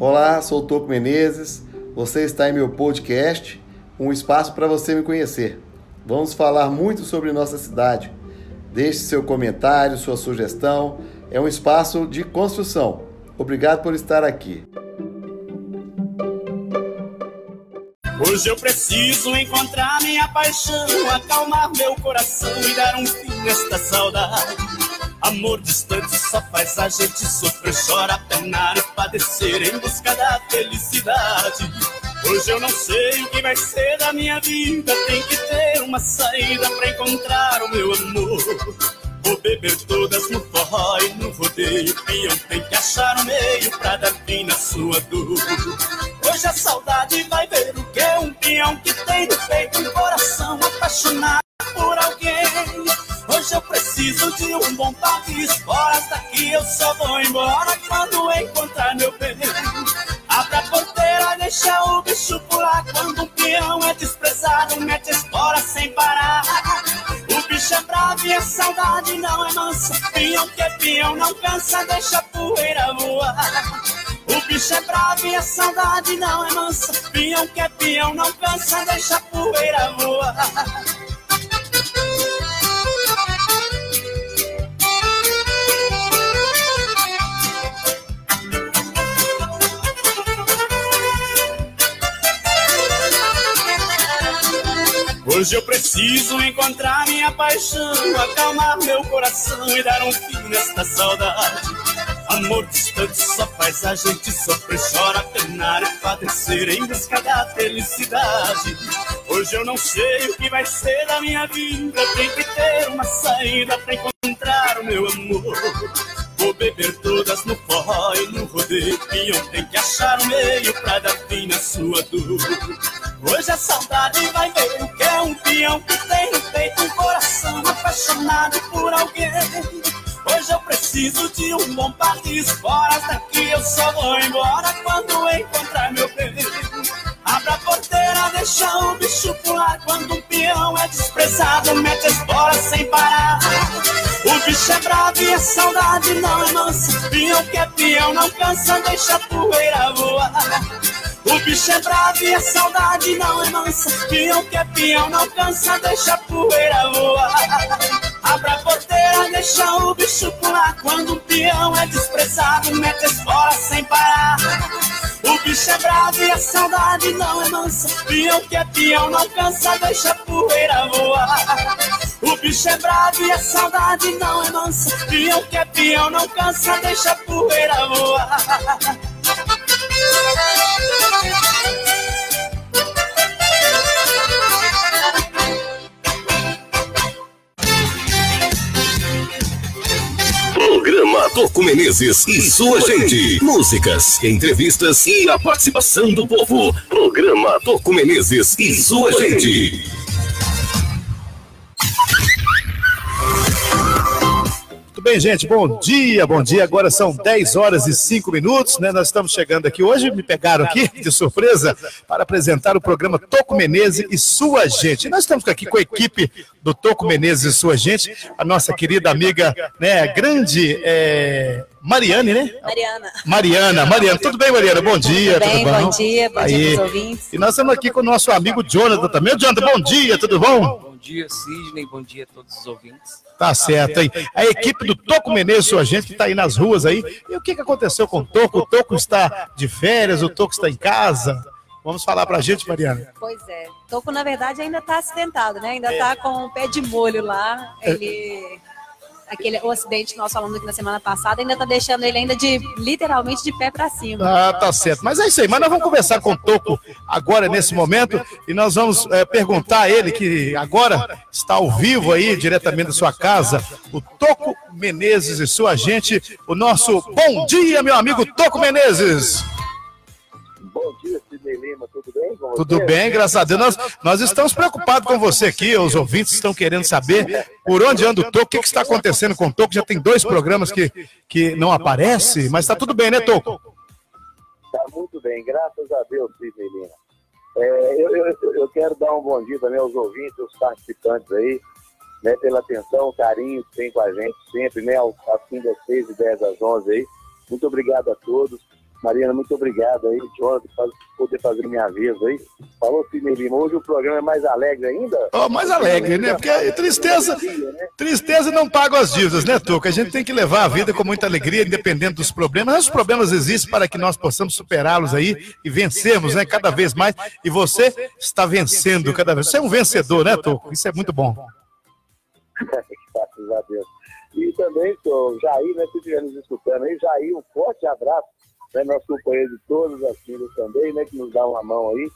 Olá, sou o Toco Menezes. Você está em meu podcast, um espaço para você me conhecer. Vamos falar muito sobre nossa cidade. Deixe seu comentário, sua sugestão. É um espaço de construção. Obrigado por estar aqui. Hoje eu preciso encontrar minha paixão, acalmar meu coração e dar um fim nesta saudade. Amor distante só faz a gente sofrer, chorar, penar e padecer em busca da felicidade. Hoje eu não sei o que vai ser da minha vida, tem que ter uma saída pra encontrar o meu amor. Vou beber todas no forró e no rodeio, peão tem que achar um meio pra dar fim na sua dor. Hoje a saudade vai ver o que é um peão que tem no peito um coração apaixonado por alguém. Hoje eu preciso de um bom país. Horas daqui eu só vou embora quando encontrar meu bem. Abra a porteira, deixa o bicho pular. Quando um peão é desprezado, mete espora sem parar. O bicho é bravo e a saudade não é mansa. Peão que é peão, não cansa, deixa a poeira voar. O bicho é bravo e a saudade não é mansa. Peão que é peão, não cansa, deixa a poeira voar. Hoje eu preciso encontrar minha paixão, acalmar meu coração e dar um fim nesta saudade. Amor distante só faz a gente sofrer, chora, penar e padecer em busca da felicidade. Hoje eu não sei o que vai ser da minha vida, tem que ter uma saída pra encontrar o meu amor. Vou beber todas no forró e no rodeio, peão tem que achar um meio pra dar fim na sua dor. Hoje a saudade vai ver o que é um peão que tem no peito um coração apaixonado por alguém. Hoje eu preciso de um bom país, fora daqui eu só vou embora quando encontrar meu bem. Abra a porteira, deixa o bicho pular. Quando um peão é desprezado, mete bolas sem parar. O bicho é bravo e a saudade não é mansa. Peão que é peão, não cansa, deixa a poeira voar. O bicho é bravo e a saudade não é mansa. Peão que é peão, não cansa, deixa a poeira voar. Abra a porteira, deixa o bicho pular. Quando um peão é desprezado, mete bolas sem parar. O bicho é bravo e a saudade não é mansa. Peão que é peão, não cansa, deixa a poeira voar. O bicho é bravo e a saudade não é mansa. Peão que é peão, não cansa, deixa a poeira voar. Programa Toco Menezes e sua gente. Músicas, entrevistas e a participação do povo. Programa Toco Menezes e sua gente. Bem, gente. Bom dia, bom dia. Agora são 10 horas e 5 minutos, né? Nós estamos chegando aqui hoje, me pegaram aqui de surpresa para apresentar o programa Toco Menezes e sua gente. nós estamos aqui com a equipe do Toco Menezes e sua gente, a nossa querida amiga, né, grande é, Mariane, né? Mariana. Mariana, Mariana. Tudo bem, Mariana? Bom dia, tudo, bem, tudo bom? Bom dia, bom Aí. dia ouvintes. E nós estamos aqui com o nosso amigo Jonathan também. Jonathan, bom dia, tudo bom? Bom dia, Sidney. Bom dia a todos os ouvintes. Tá certo aí. A equipe do Toco Menezes, sua gente, que está aí nas ruas aí. E o que, que aconteceu com o Toco? O Toco está de férias, o Toco está em casa. Vamos falar para a gente, Mariana. Pois é. Toco, na verdade, ainda está acidentado, né? Ainda está com o pé de molho lá. Ele aquele o acidente que nós falamos aqui na semana passada ainda tá deixando ele ainda de literalmente de pé para cima. Ah, tá certo. Mas é isso aí. Mas nós vamos conversar com o Toco agora nesse momento e nós vamos é, perguntar a ele que agora está ao vivo aí diretamente da sua casa, o Toco Menezes e sua gente, o nosso bom dia, meu amigo Toco Menezes. Bom dia, bem? Com tudo você? bem, graças a Deus. Nós, nós estamos preocupados com você aqui, os ouvintes estão querendo saber por onde anda o Toco, o que, que está acontecendo com o Toco. Já tem dois programas que, que não aparece, mas está tudo bem, né, Toco? Está muito bem, graças a Deus, Sidney Lima. É, eu, eu, eu, quero dar um bom dia também aos ouvintes, aos participantes aí, né, pela atenção, carinho que tem com a gente sempre, né, ao fim das 6 e 10 às 11 aí. Muito obrigado a todos. Mariana, muito obrigado aí, Jonathan, por poder fazer minha vez aí. Falou, Lima, hoje o programa é mais alegre ainda? Oh, mais alegre, né? Porque tristeza, tristeza não paga as dívidas, né, Tuca? A gente tem que levar a vida com muita alegria, independente dos problemas. Os problemas existem para que nós possamos superá-los aí e vencermos, né, cada vez mais. E você está vencendo cada vez. Você é um vencedor, né, Tuca? Isso é muito bom. Graças a Deus. E também, o Jair, né, se estiver nos escutando aí, Jair, um forte abraço né, nosso companheiro de todas as filhas também, né, que nos dá uma mão aí.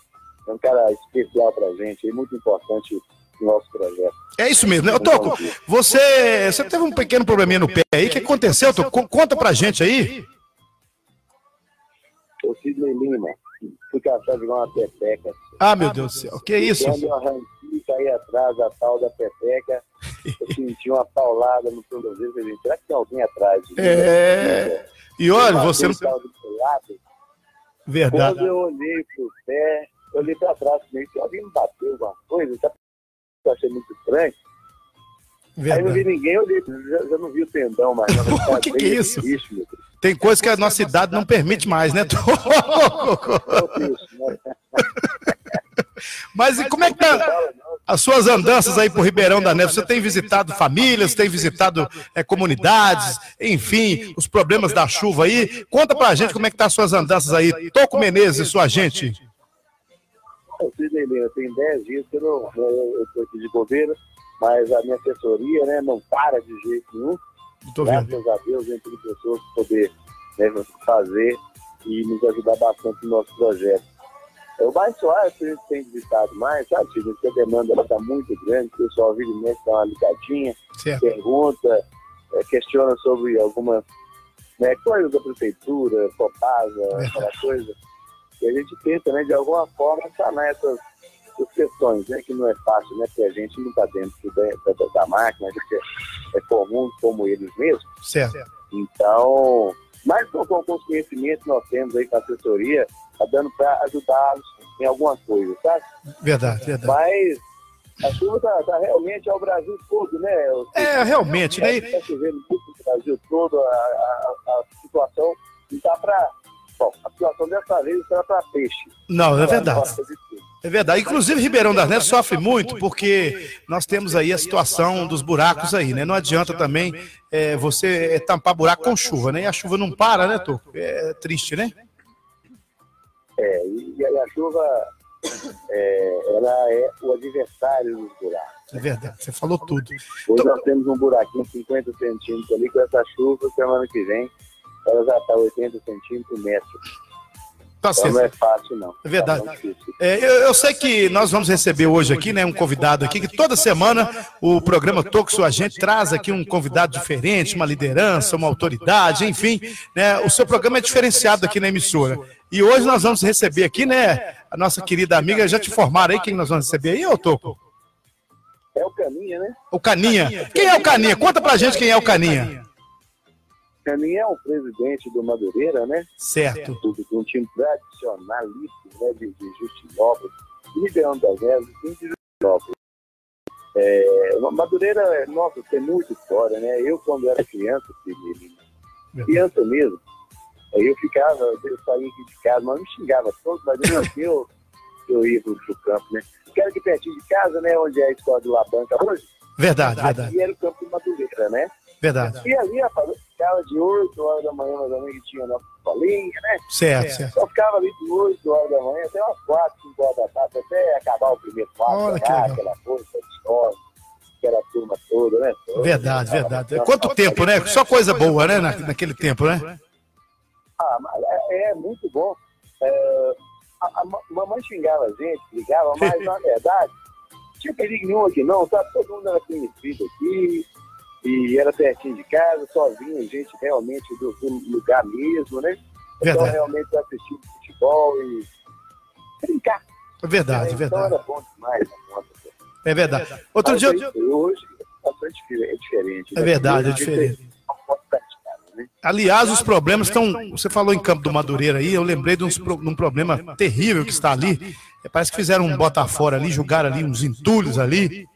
É um cara especial pra gente, muito importante no nosso projeto. É isso mesmo, né? Toco, você, você teve um pequeno probleminha no pé aí, o que aconteceu, Toco? Conta pra gente aí. O Sidney Lima, fui caçar de uma pepeca. Ah, meu Deus do céu, que isso? Quando eu arranquei, caí atrás da tal da pepeca, eu senti uma paulada no tornozelo, falei, será que tem alguém atrás? É... E olha, você não. Verdade. Quando eu olhei pro pé, eu olhei pra trás, meio que alguém me bateu alguma coisa, sabe? Eu achei muito estranho. Verdade. Aí não vi ninguém, eu olhei, já, já não vi o tendão mais. O que, que é isso? Tem coisa que a nossa idade não permite mais, né? Mas e como é que tá as suas andanças aí por Ribeirão da Neve? Você tem visitado famílias, tem visitado é, comunidades, enfim, os problemas da chuva aí. Conta pra gente como é que tá as suas andanças aí. Toco Menezes, sua gente. Cidney, tem 10 dias que eu não eu estou aqui de governo, mas a minha assessoria né, não para de jeito nenhum. Graças a Deus, entre pessoas poder né, fazer e nos ajudar bastante no nosso projeto. O mais suave que a gente tem visitado mais, sabe, Tio? Porque a demanda está muito grande, o pessoal vira e dá uma ligadinha, certo. pergunta, é, questiona sobre algumas né, coisas da prefeitura, Copasa, aquela coisa. E a gente tenta, né, de alguma forma, sanar essas, essas questões, né, que não é fácil, né, porque a gente não está dentro da, da, da, máquina, a gente é, é comum como eles mesmos. Certo. Então, mas com, os conhecimentos que nós temos aí com a assessoria, está dando para ajudá-los em alguma coisa, sabe? Verdade, verdade. Mas a chuva está tá realmente ao Brasil todo, né? É, realmente, né? Está chovendo muito no Brasil todo, a, a, a situação não está para. Bom, a situação dessa vez está para peixe. Não, é verdade. É verdade. Inclusive, Ribeirão das Neves sofre muito porque nós temos aí a situação dos buracos aí, né? Não adianta também é, você tampar buraco com chuva, né? E a chuva não para, né, Tô? É triste, né? É, e a chuva, é, ela é o adversário dos buracos. É verdade, você falou tudo. Hoje então... nós temos um buraquinho de 50 centímetros ali, com essa chuva, semana que vem, ela já está 80 centímetros, metro. Tá então não é fácil, não. É verdade. Tá é, eu, eu, sei que nós vamos receber hoje aqui, né, um convidado aqui, que toda semana o programa Toxo a gente traz aqui um convidado diferente, uma liderança, uma autoridade, enfim, né, o seu programa é diferenciado aqui na emissora. E hoje nós vamos receber aqui, né, a nossa querida amiga, já te informaram aí quem nós vamos receber aí, ô Toco? É o Caninha, né? O Caninha. Quem é o Caninha? Conta pra gente quem é o Caninha. Caninha é o presidente do Madureira, né? Certo. Um time tradicionalista, né, de, de Justinópolis, de Ribeirão das Neves de Justinópolis. É, Madureira, nossa, tem muita história, né? Eu, quando era criança, criança mesmo, eu ficava, eu saía aqui de casa, mas me xingava todo, mas mesmo assim eu, eu ia pro, pro campo, né? Quero que pertinho de casa, né? Onde é a escola do Labanca hoje. Verdade, verdade. Aqui era o campo de Madureira, né? Verdade. E ali, ficava de 8 horas da manhã, mais ou menos, que tinha a nossa escolinha, né? Certo, certo. Só ficava ali de 8 horas da manhã até umas 4, 5 horas da tarde, até acabar o primeiro quarto, Olha que aquela coisa, história, aquela turma toda, né? Verdade, verdade. Quanto tempo, né? Só coisa boa, né? naquele tempo, né? Ah, é, é muito bom. É, a, a, mamãe xingava a gente, ligava, mas na verdade, tinha perigo nenhum aqui não, sabe? Todo mundo era conhecido aqui, e era pertinho de casa, só vinha gente realmente do, do lugar mesmo, né? Então realmente assistir futebol e brincar. É verdade, é, verdade. Então era bom demais É verdade. Outro Mas dia. Hoje é bastante é diferente. É né? verdade, é diferente. Né? Aliás, os problemas estão. Você falou em Campo do Madureira aí, eu lembrei de, uns, de um problema terrível que está ali. É, parece que fizeram um bota fora ali, jogaram ali uns entulhos ali.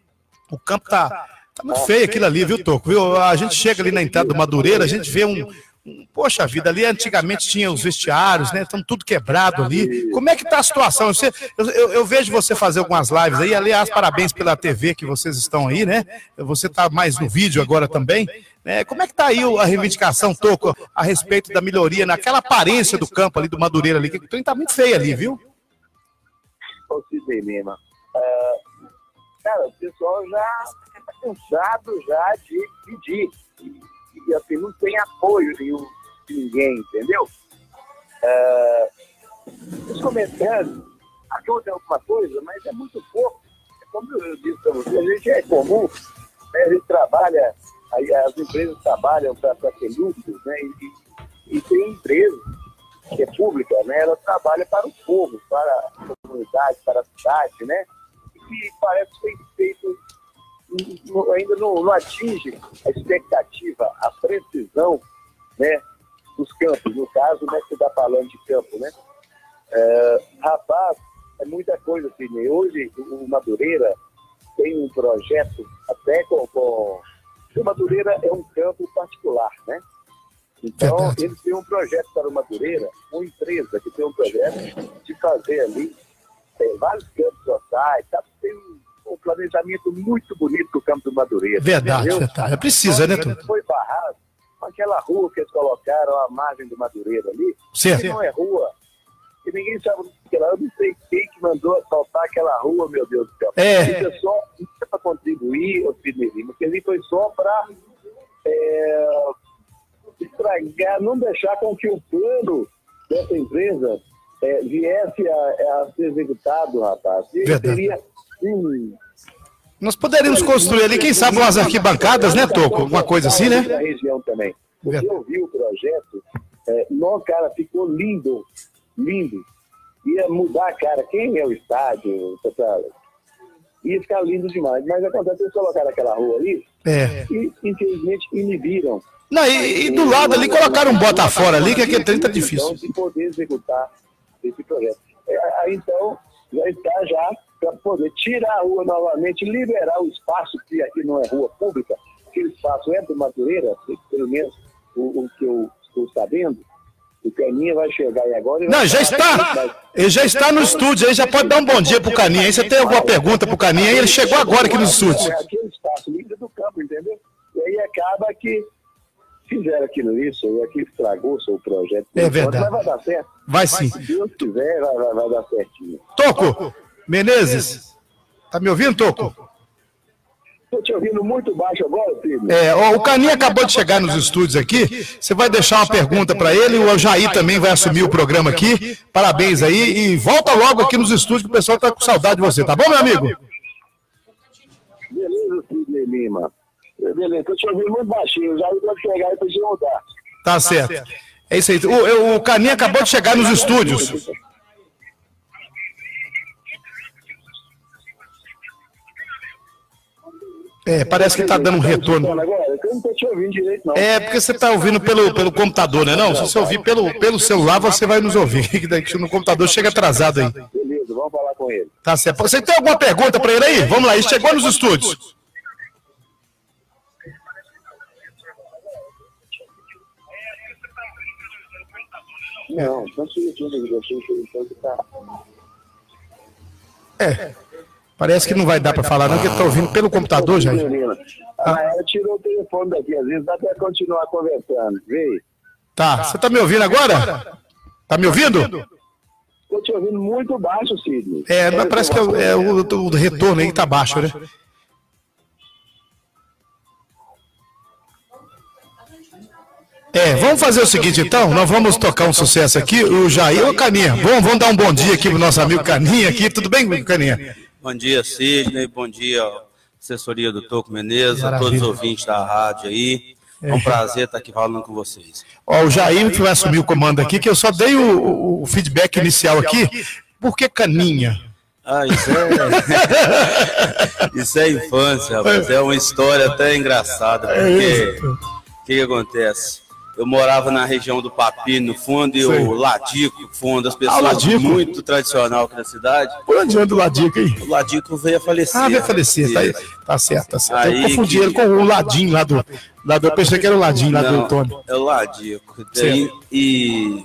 O campo está Tá muito feio aquilo ali, viu, Toco? Viu? A gente chega ali na entrada do Madureira, a gente vê um, poxa vida, ali antigamente tinha os vestiários, né? Estão tudo quebrado ali. Como é que está a situação? Você, eu, eu, eu, vejo você fazer algumas lives aí, aliás, parabéns pela TV que vocês estão aí, né? Você está mais no vídeo agora também. Né? Como é que está aí a reivindicação, Toco, a respeito da melhoria naquela aparência do campo ali, do Madureira ali, que o trem está muito feio ali, viu? Ô, Sidney Lima, uh, cara, o pessoal já cansado já de pedir e assim, não tem apoio nenhum de ninguém, entendeu? É, os comerciantes ajudam alguma coisa, mas é muito pouco. É como eu disse para você, a gente é comum, né? a gente trabalha, as empresas trabalham para ter lucros, né? E, e tem empresa que é pública, né? Ela trabalha para o povo, para a comunidade, para a cidade, né? E parece que tem feito ainda não, não, atinge a expectativa, a precisão né, dos campos. No caso, né, você está falando de campo, né? É, rapaz, é muita coisa, Sidney. Hoje, o Madureira tem um projeto até com... com... O Madureira é um campo particular, né? Então, eles têm um projeto para o Madureira, uma empresa que tem um projeto de fazer ali é, vários campos sociais, tá? tem um um planejamento muito bonito do campo do Madureira. Verdade, entendeu? verdade. Precisa, né, Tudo? Foi barrado com aquela rua que eles colocaram à margem do Madureira ali. Certo. Que não é rua. E ninguém sabe o que lá. Eu não sei quem que mandou assaltar aquela rua, meu Deus do céu. É. Isso é só para contribuir, o Sidney porque ali foi só para é, estragar, não deixar com que o plano dessa empresa é, viesse a, a, ser executado, rapaz. E nós poderíamos construir ali, quem sabe, umas arquibancadas, né, Toco? Alguma coisa assim, né? Da região também. Porque eu vi o projeto, é, não, cara, ficou lindo, lindo. Ia mudar, cara, quem é o estádio, ia ficar lindo demais. Mas acontece, eles colocaram aquela rua ali é. e, infelizmente, inibiram. Não, e, e do lado ali colocaram um bota fora ali, que aquele trem tá difícil. De poder executar esse projeto. É, aí, então, já está já para poder tirar a rua novamente, liberar o espaço, que aqui não é rua pública, aquele espaço é do Madureira, pelo menos o, o que eu estou sabendo, o Caninha vai chegar aí agora. Não, já está. Ele já está no estúdio aí, já pode dar um bom dia pro Caninha. Aí você tem alguma pergunta pro Caninha? Ele chegou agora aqui no estúdio. É aquele espaço livre do campo, entendeu? E aí acaba que fizeram aquilo isso, e aqui estragou o seu projeto. É verdade. Mas vai dar certo. Vai sim. Se Deus quiser, vai, vai, vai dar certinho. Toco! Menezes, tá me ouvindo, Toco? Estou te ouvindo muito baixo agora, filho. É, o Caninha acabou de chegar nos estúdios aqui. Você vai deixar uma pergunta para ele. O Jair também vai assumir o programa aqui. Parabéns aí. E volta logo aqui nos estúdios que o pessoal tá com saudade de você, tá bom, meu amigo? Beleza, Sidney Lima. Beleza, estou te ouvindo muito baixinho. O Jair pode chegar e pode mudar. Tá certo. É isso aí. O, o Caninha acabou de chegar nos estúdios. É, parece que está dando um retorno. É, porque você está ouvindo pelo, pelo computador, né? Não, se você ouvir pelo, pelo celular, você vai nos ouvir. Que no computador chega atrasado aí. Beleza, vamos falar com ele. Tá certo. Você tem alguma pergunta para ele aí? Vamos lá, ele chegou nos estúdios. Não, não que tá. É. Parece que não vai dar para falar, não, porque está ouvindo pelo computador, já. Ah, ela tirou o telefone daqui, às vezes dá para continuar conversando. Vê. Tá, você está me ouvindo agora? Tá me ouvindo? Estou te ouvindo muito baixo, Sidney. É, mas parece que é, é o, o, retorno aí que tá baixo, né? É, vamos fazer o seguinte então, nós vamos tocar um sucesso aqui, o Jair, o Caninha. Bom, vamos dar um bom dia aqui pro nosso amigo Caninha aqui, tudo bem, Caninha? Bom dia, Sidney. Bom dia, assessoria do Toco Menezes, a todos os ouvintes da rádio aí. É um prazer estar aqui falando com vocês. Ó, o Jair vai assumir o comando aqui, que eu só dei o, o feedback inicial aqui. Por que caninha? Ah, isso é. isso é infância, rapaz. É uma história até engraçada. É porque o que, que acontece? Eu morava na região do Papi, no fundo, e o Ladico, fundo, as pessoas ah, muito tradicional aqui na cidade. Por onde anda o Ladico aí? O Ladico veio a falecer. Ah, veio a falecer, tá, aí, tá certo, tá certo. Aí eu confundi que... ele com o Ladinho lá do, Lá do, eu pensei que era o ladinho, lá do Tony. É o Ladico. E, e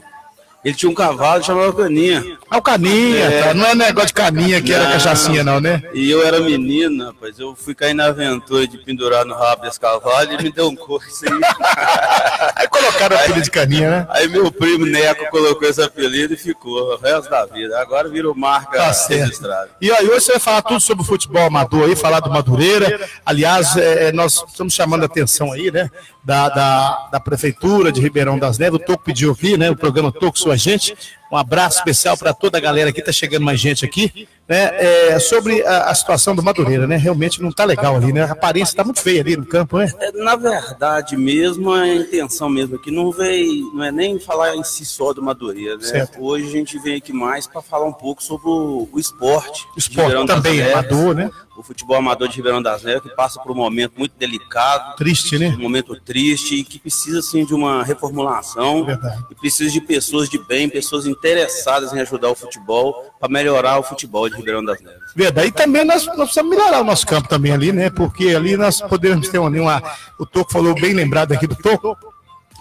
ele tinha um cavalo chamado Caninha. Ah, o Caninha, é. tá? Não é negócio de caninha que não, era cachaçinha, não, né? E eu era menino, rapaz. Eu fui cair na aventura de pendurar no rabo desse cavalo e me deu um coice aí. aí colocaram o apelido de caninha, né? Aí meu primo Neco colocou esse apelido e ficou o resto da vida. Agora virou marca tá registrada. E aí, hoje você vai falar tudo sobre o futebol amador aí, falar do Madureira. Aliás, é, é nós estamos chamando a atenção aí, né? Da, da, da Prefeitura de Ribeirão das Neves. O Toco pediu aqui, né? O programa Toco Sua Gente. Um abraço especial para toda a galera aqui, tá chegando mais gente aqui, né? É, sobre a, a, situação do Madureira, né? Realmente não tá legal ali, né? A aparência está muito feia ali no campo, né? É, na verdade mesmo, a intenção mesmo aqui não veio, não é nem falar em si só do Madureira, né? Certo. Hoje a gente vem aqui mais para falar um pouco sobre o, o esporte. O esporte também, amador, né? o futebol amador de Ribeirão das Neves, que passa por um momento muito delicado. Triste, né? Um momento triste e que precisa, assim, de uma reformulação. Verdade. E precisa de pessoas de bem, pessoas interessadas em ajudar o futebol para melhorar o futebol de Ribeirão das Neves. Verdade. E também nós, nós precisamos melhorar o nosso campo também ali, né? Porque ali nós podemos ter uma... uma o Toco falou bem lembrado aqui do Toco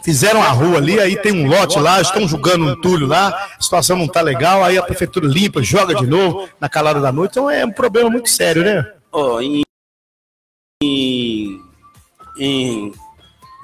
Fizeram a rua ali, aí tem um lote lá, estão julgando um entulho lá, a situação não está legal, aí a prefeitura limpa, joga de novo na calada da noite. Então é um problema muito sério, né? Oh, em, em, em,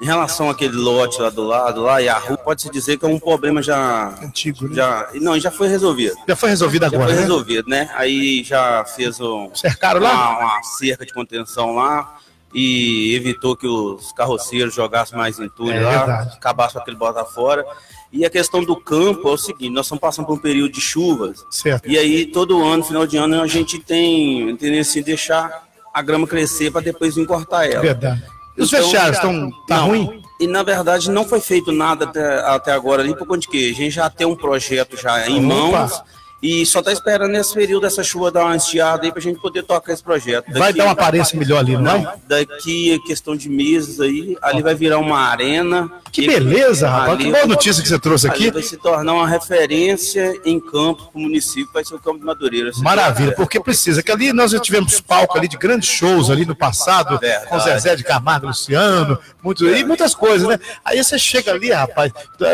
em relação àquele lote lá do lado, lá e a rua, pode-se dizer que é um problema já. Antigo, né? Já, não, já foi resolvido. Já foi resolvido agora. Já foi né? resolvido, né? Aí já fez um. Cercaram lá? Uma, uma cerca de contenção lá e evitou que os carroceiros jogassem mais entulho é, lá, verdade. acabasse com aquele bota fora. E a questão do campo é o seguinte, nós estamos passando por um período de chuvas, certo. e aí todo ano, final de ano, a gente tem tendência em deixar a grama crescer para depois vir cortar ela. Verdade. E os então, vestiários estão tá não, ruim? E na verdade não foi feito nada até, até agora ali, por conta de que a gente já tem um projeto já em Opa. mãos e só está esperando nesse período essa chuva dar uma estiada aí para a gente poder tocar esse projeto. Daqui, vai dar uma aparência melhor ali, não é? Daqui, questão de meses aí, ali vai virar uma arena. Que beleza, rapaz. Que boa notícia que você trouxe aqui. vai se tornar uma referência em campo para o município, vai ser o Campo de Madureira. Maravilha, porque precisa. Que ali nós já tivemos palco ali de grandes shows ali no passado, Verdade. com Zezé de Camargo, Luciano, muito, e muitas coisas, né? Aí você chega ali, rapaz.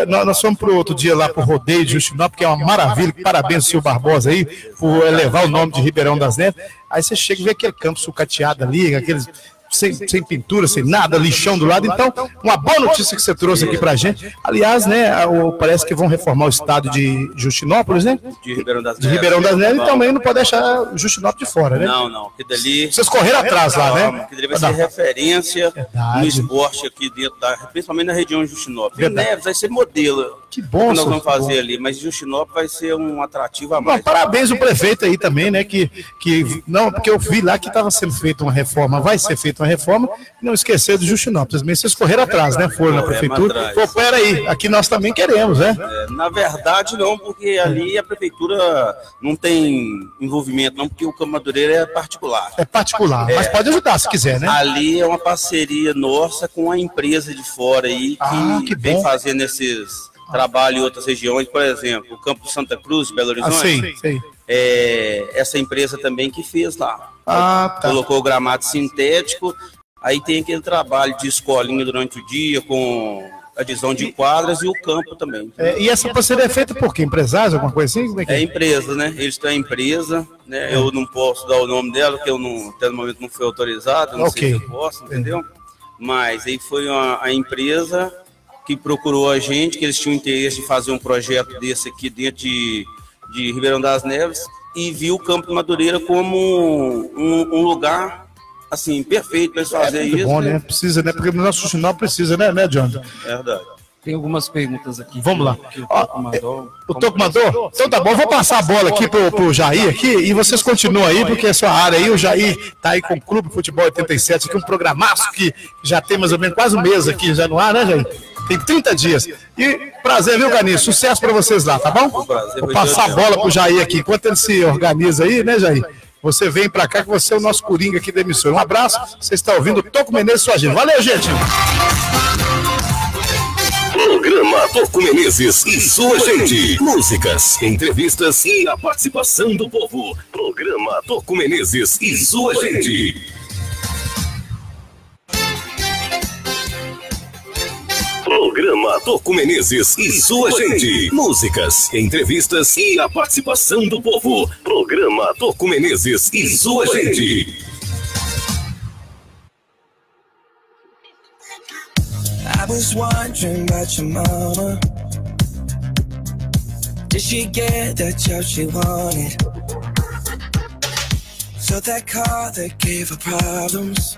Nós, nós fomos pro outro dia lá pro rodeio de Justinópolis, que é uma maravilha. Parabéns, Silvio Barbosa aí, por elevar o nome de Ribeirão das Neves. Aí você chega e vê aquele campo sucateado ali, aqueles sem, sem pintura, sem nada, lixão do lado. Então, uma boa notícia que você trouxe aqui pra gente. Aliás, né, parece que vão reformar o estado de Justinópolis, né? De Ribeirão das Neves. De Ribeirão das Neves, e também não pode deixar Justinópolis de fora, né? Não, não. Que dali... Vocês correram atrás lá, né? Que dali vai ser referência Verdade. no esporte aqui dentro da, principalmente na região de Justinópolis. Verdade. Neves vai ser modelo. Que bom, que nós vamos fazer bom. ali, mas Justinópolis vai ser um atrativo a mais. Não, parabéns o prefeito aí também, né? Que, que, não, porque eu vi lá que estava sendo feita uma reforma, vai ser feita uma reforma, não esquecer do Justinópolis. Mas vocês correram atrás, né? Foram na prefeitura. Pô, peraí, aqui nós também queremos, né? É, na verdade, não, porque ali a prefeitura não tem envolvimento, não, porque o Campo Madureira é particular. É particular, é, mas pode ajudar se quiser, né? Ali é uma parceria nossa com a empresa de fora aí que, ah, que vem fazendo esses trabalho em outras regiões, por exemplo, o Campo Santa Cruz, Belo ah, Horizonte. Ah, sim, sim. É, essa empresa também que fez lá. Ah, tá. Colocou o gramado sintético, aí tem aquele trabalho de escolinha durante o dia com adesão de quadras e o campo também. É, e essa parceria é feita por quê? Empresários, alguma coisa assim? É, é, é, empresa, né? Eles têm a empresa, né? É. Eu não posso dar o nome dela, porque eu não, até no momento não fui autorizado, não okay. sei se eu posso, entendeu? Mas aí foi uma, a empresa que procurou a gente, que eles tinham interesse de fazer um projeto desse aqui dentro de, de Ribeirão das Neves e viu o Campo de Madureira como um, um lugar assim perfeito para eles é fazer é isso. Bom, né? Precisa, né? Porque o nosso sinal precisa, né, né, John? É verdade. Tem algumas perguntas aqui. Vamos lá. o Toco mandou. O Toco mandou? Então tá bom, vou passar a bola aqui pro, pro Jair aqui e vocês continuam aí, porque é sua área aí. O Jair tá aí com o Clube Futebol 87, aqui um programaço que já tem mais ou menos quase um mês aqui já no ar, né, Jair? Tem 30 dias. E prazer, viu, Ganinho? Sucesso para vocês lá, tá bom? Vou passar a bola pro Jair aqui. Enquanto ele se organiza aí, né, Jair? Você vem para cá que você é o nosso coringa aqui da emissora. Um abraço. Você está ouvindo Toco Menezes sua gente. Valeu, gente. Programa Toco Menezes e sua gente. Músicas, entrevistas e a participação do povo. Programa Toco Menezes e sua gente. Toco Menezes e sua gente. Músicas, entrevistas e a participação do povo. Programa Toco Menezes e sua gente. I was wondering about your mama. Did she get the job she wanted? So that car that gave her problems.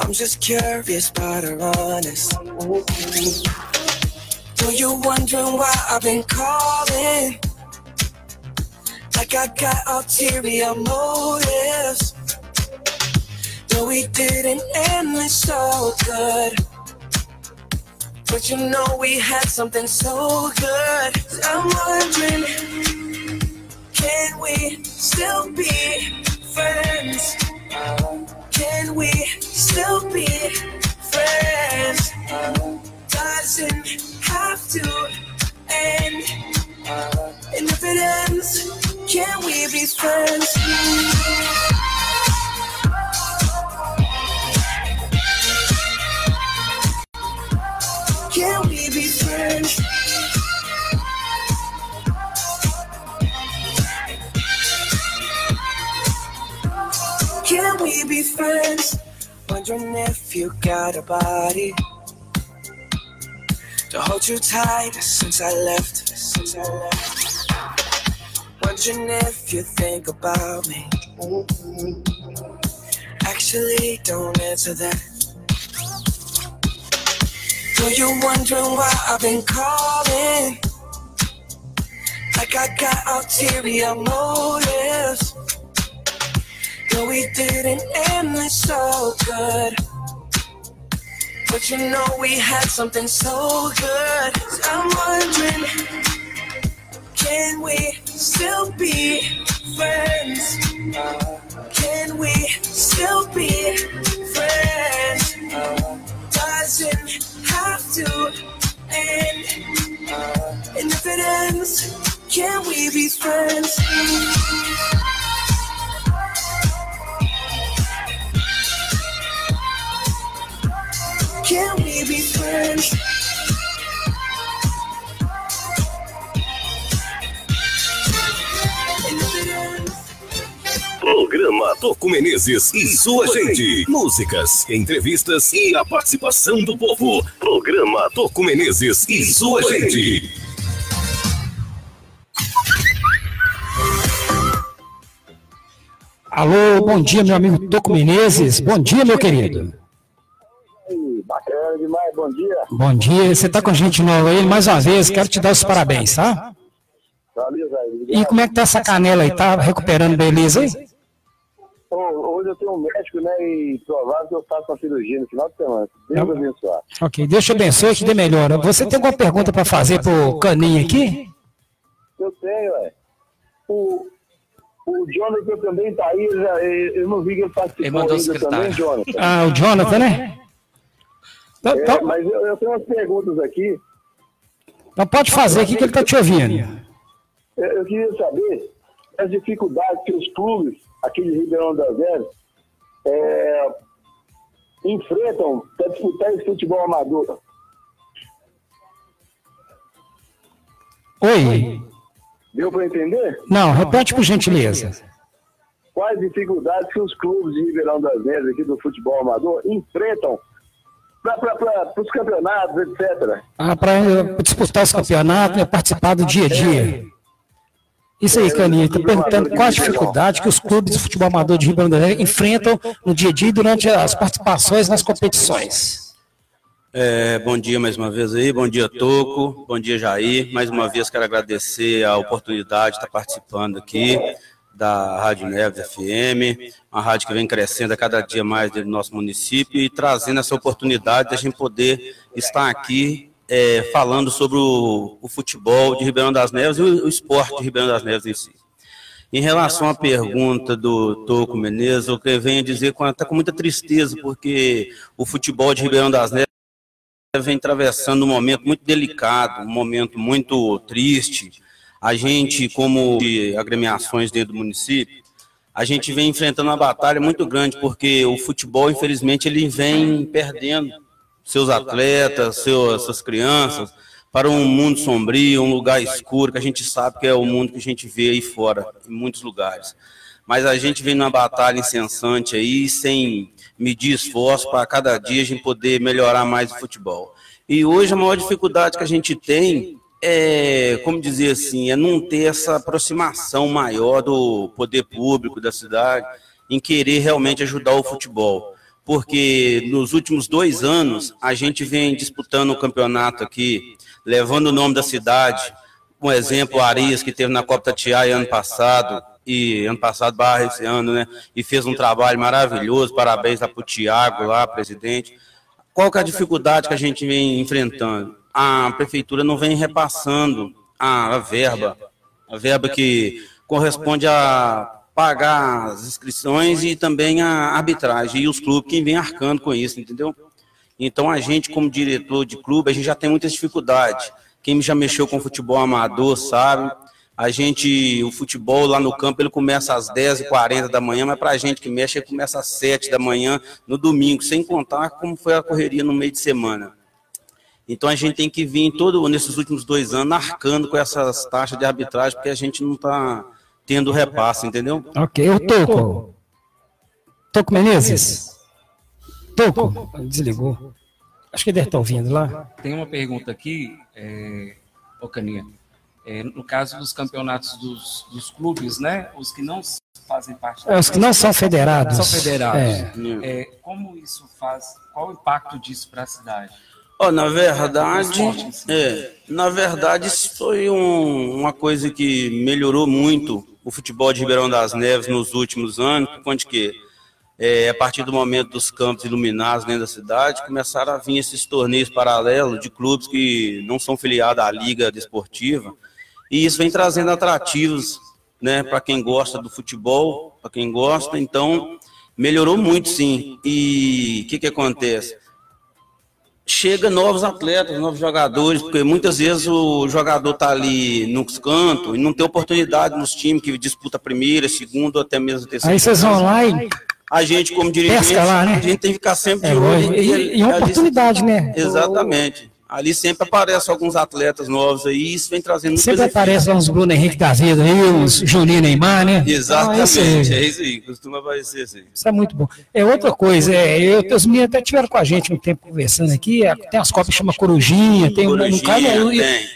I'm just curious about her honest. So you wondering why I've been calling? Like I got ulterior motives. No, we didn't end this so good. But you know we had something so good. I'm wondering, can we still be friends? Can we still be friends? Doesn't have to end. And if it ends, can we be friends? Can we be friends? Can we be friends? Wondering if you got a body to hold you tight since I left. Since I left. Wondering if you think about me. Actually, don't answer that. So you're wondering why I've been calling. Like I got ulterior motives. No, we didn't end this so good. But you know we had something so good. I'm wondering, can we still be friends? Can we still be friends? Doesn't have to end. And if it ends, can we be friends? Can we be friends? Programa Toco Menezes e sua gente. Músicas, entrevistas e a participação do povo. Programa Toco Menezes e sua gente. Alô, bom dia, meu amigo Toco Menezes. Bom dia, meu querido. Demais, bom dia. Bom dia, você está com a gente nova aí mais uma vez, quero te dar os parabéns, tá? Valeu, Zé. E como é que tá essa canela aí? Tá recuperando beleza aí? Hoje eu tenho um médico, né, e provável que eu faço uma cirurgia no final de semana. Deus Não. abençoar. Ok, Deus te abençoe e te dê melhora. Você tem alguma pergunta para fazer pro Caninho aqui? Eu tenho, é. O, o Jonathan também tá aí, já, eu não vi que ele participou Ele mandou o ainda também, secretário. Jonathan. Ah, o Jonathan, né? Então, É, então- mas eu, eu tenho umas perguntas aqui. então pode fazer aqui que ele tá te ouvindo. Eu, eu queria saber as dificuldades que os clubes aqui de Ribeirão das Neves é, enfrentam para disputar esse futebol amador. Oi. Deu para entender? Não, repete por gentileza. Quais dificuldades que os clubes de Ribeirão das Neves aqui do futebol amador enfrentam para os campeonatos, etc. Ah, para disputar os campeonatos, né, participar do dia a dia. Isso aí, Caninho. Estou perguntando qual a dificuldade que os clubes de futebol amador de Ribeirão das Neves enfrentam no dia a dia e durante as participações nas competições. É, bom dia mais uma vez aí, bom dia Toco, bom dia Jair. Mais uma vez quero agradecer a oportunidade de estar participando aqui da Rádio Neves FM, uma rádio que vem crescendo a cada dia mais do nosso município e trazendo essa oportunidade de a gente poder estar aqui é, falando sobre o, o futebol de Ribeirão das Neves e o, o esporte de Ribeirão das Neves em si. Em relação à pergunta do Toco Menezes, eu venho dizer que está com muita tristeza, porque o futebol de Ribeirão das Neves vem atravessando um momento muito delicado, um momento muito triste. A gente, como agremiações dentro do município, a gente vem enfrentando uma batalha muito grande, porque o futebol, infelizmente, ele vem perdendo seus atletas, suas crianças, para um mundo sombrio, um lugar escuro, que a gente sabe que é o mundo que a gente vê aí fora, em muitos lugares. Mas a gente vem numa batalha incessante aí, sem medir esforço para cada dia a gente poder melhorar mais o futebol. E hoje a maior dificuldade que a gente tem é, como dizer assim, é não ter essa aproximação maior do poder público da cidade em querer realmente ajudar o futebol. Porque nos últimos dois anos a gente vem disputando o campeonato aqui, levando o nome da cidade. Um exemplo, Arias, que teve na Copa Tatiaia ano passado, e ano passado barra esse ano, né? E fez um trabalho maravilhoso. Parabéns para o Tiago, lá, presidente. Qual que é a dificuldade que a gente vem enfrentando? A prefeitura não vem repassando a, verba, a verba que corresponde a pagar as inscrições e também a arbitragem, e os clubes que vêm arcando com isso, entendeu? Então a gente, como diretor de clube, a gente já tem muitas dificuldades. Quem já mexeu com futebol amador sabe. A gente, o futebol lá no campo, ele começa às 10h40 da manhã, mas para a gente que mexe, ele começa às 7 da manhã no domingo, sem contar como foi a correria no meio de semana. Então a gente tem que vir todo nesses últimos dois anos arcando com essas taxas de arbitragem, porque a gente não está tendo repasse, entendeu? Ok, o Toco. Toco Menezes. Toco, desligou. Acho que ele deve estar ouvindo lá. Tem uma pergunta aqui, é, ô Caninha. É, no caso dos campeonatos dos, dos, clubes, né? Os que não fazem parte. É, os que não são federados. São federados. É. É, como isso faz? Qual o impacto disso para a cidade? Oh, na verdade, é, na verdade, isso foi um, uma coisa que melhorou muito o futebol de Ribeirão das Neves nos últimos anos, onde que é, a partir do momento dos campos iluminados dentro da cidade, começaram a vir esses torneios paralelos de clubes que não são filiados à liga desportiva, e isso vem trazendo atrativos, né, para quem gosta do futebol, para quem gosta, então melhorou muito sim. E o que que acontece? Chega novos atletas, novos jogadores, porque muitas vezes o jogador está ali nos cantos e não tem oportunidade nos times que disputa a primeira, segunda ou até mesmo terceira. Aí vocês vão lá e a gente, como dirigente, lá, né? a gente tem que ficar sempre de é, olho. E, e, e uma oportunidade, né? Exatamente ali sempre aparecem alguns atletas novos aí, e isso vem trazendo Sempre aparecem uns Bruno Henrique da vida aí, uns Juninho Neymar, né? Exatamente, ah, é, é isso aí, costuma aparecer assim. Isso é muito bom. É outra coisa, é, eu, os meninos até tiveram com a gente um tempo conversando aqui, é, tem as copas que chama Corujinha, tem Corujinha, um, cara,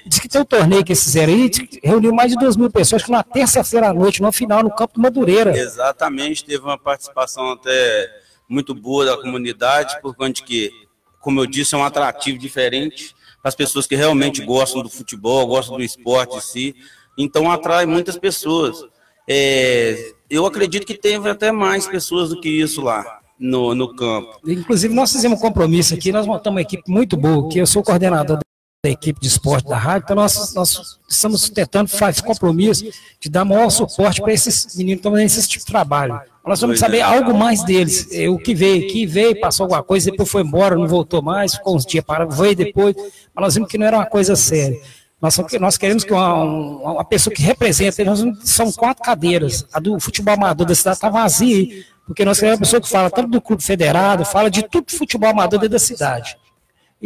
diz que tem um torneio que eles fizeram aí, reuniu mais de duas mil pessoas, que na terça-feira à noite, no final, no campo do Madureira. Exatamente, teve uma participação até muito boa da comunidade, por conta de que como eu disse, é um atrativo diferente para as pessoas que realmente gostam do futebol, gostam do esporte em si. Então atrai muitas pessoas. É, eu acredito que teve até mais pessoas do que isso lá no, no campo. Inclusive, nós fizemos um compromisso aqui, nós montamos uma equipe muito boa, que eu sou coordenador da equipe de esporte da rádio, então nós, nós estamos tentando fazer compromisso de dar maior suporte para esses meninos que estão fazendo esse tipo de trabalho. Nós vamos saber algo mais deles. O que veio aqui, veio, passou alguma coisa, depois foi embora, não voltou mais, ficou uns dias parado, veio depois. Mas nós vimos que não era uma coisa séria. Nós, nós queremos que uma, uma pessoa que representa, nós, são quatro cadeiras. A do futebol amador da cidade está vazia, porque nós queremos uma pessoa que fala tanto do clube federado, fala de tudo futebol amador dentro da cidade.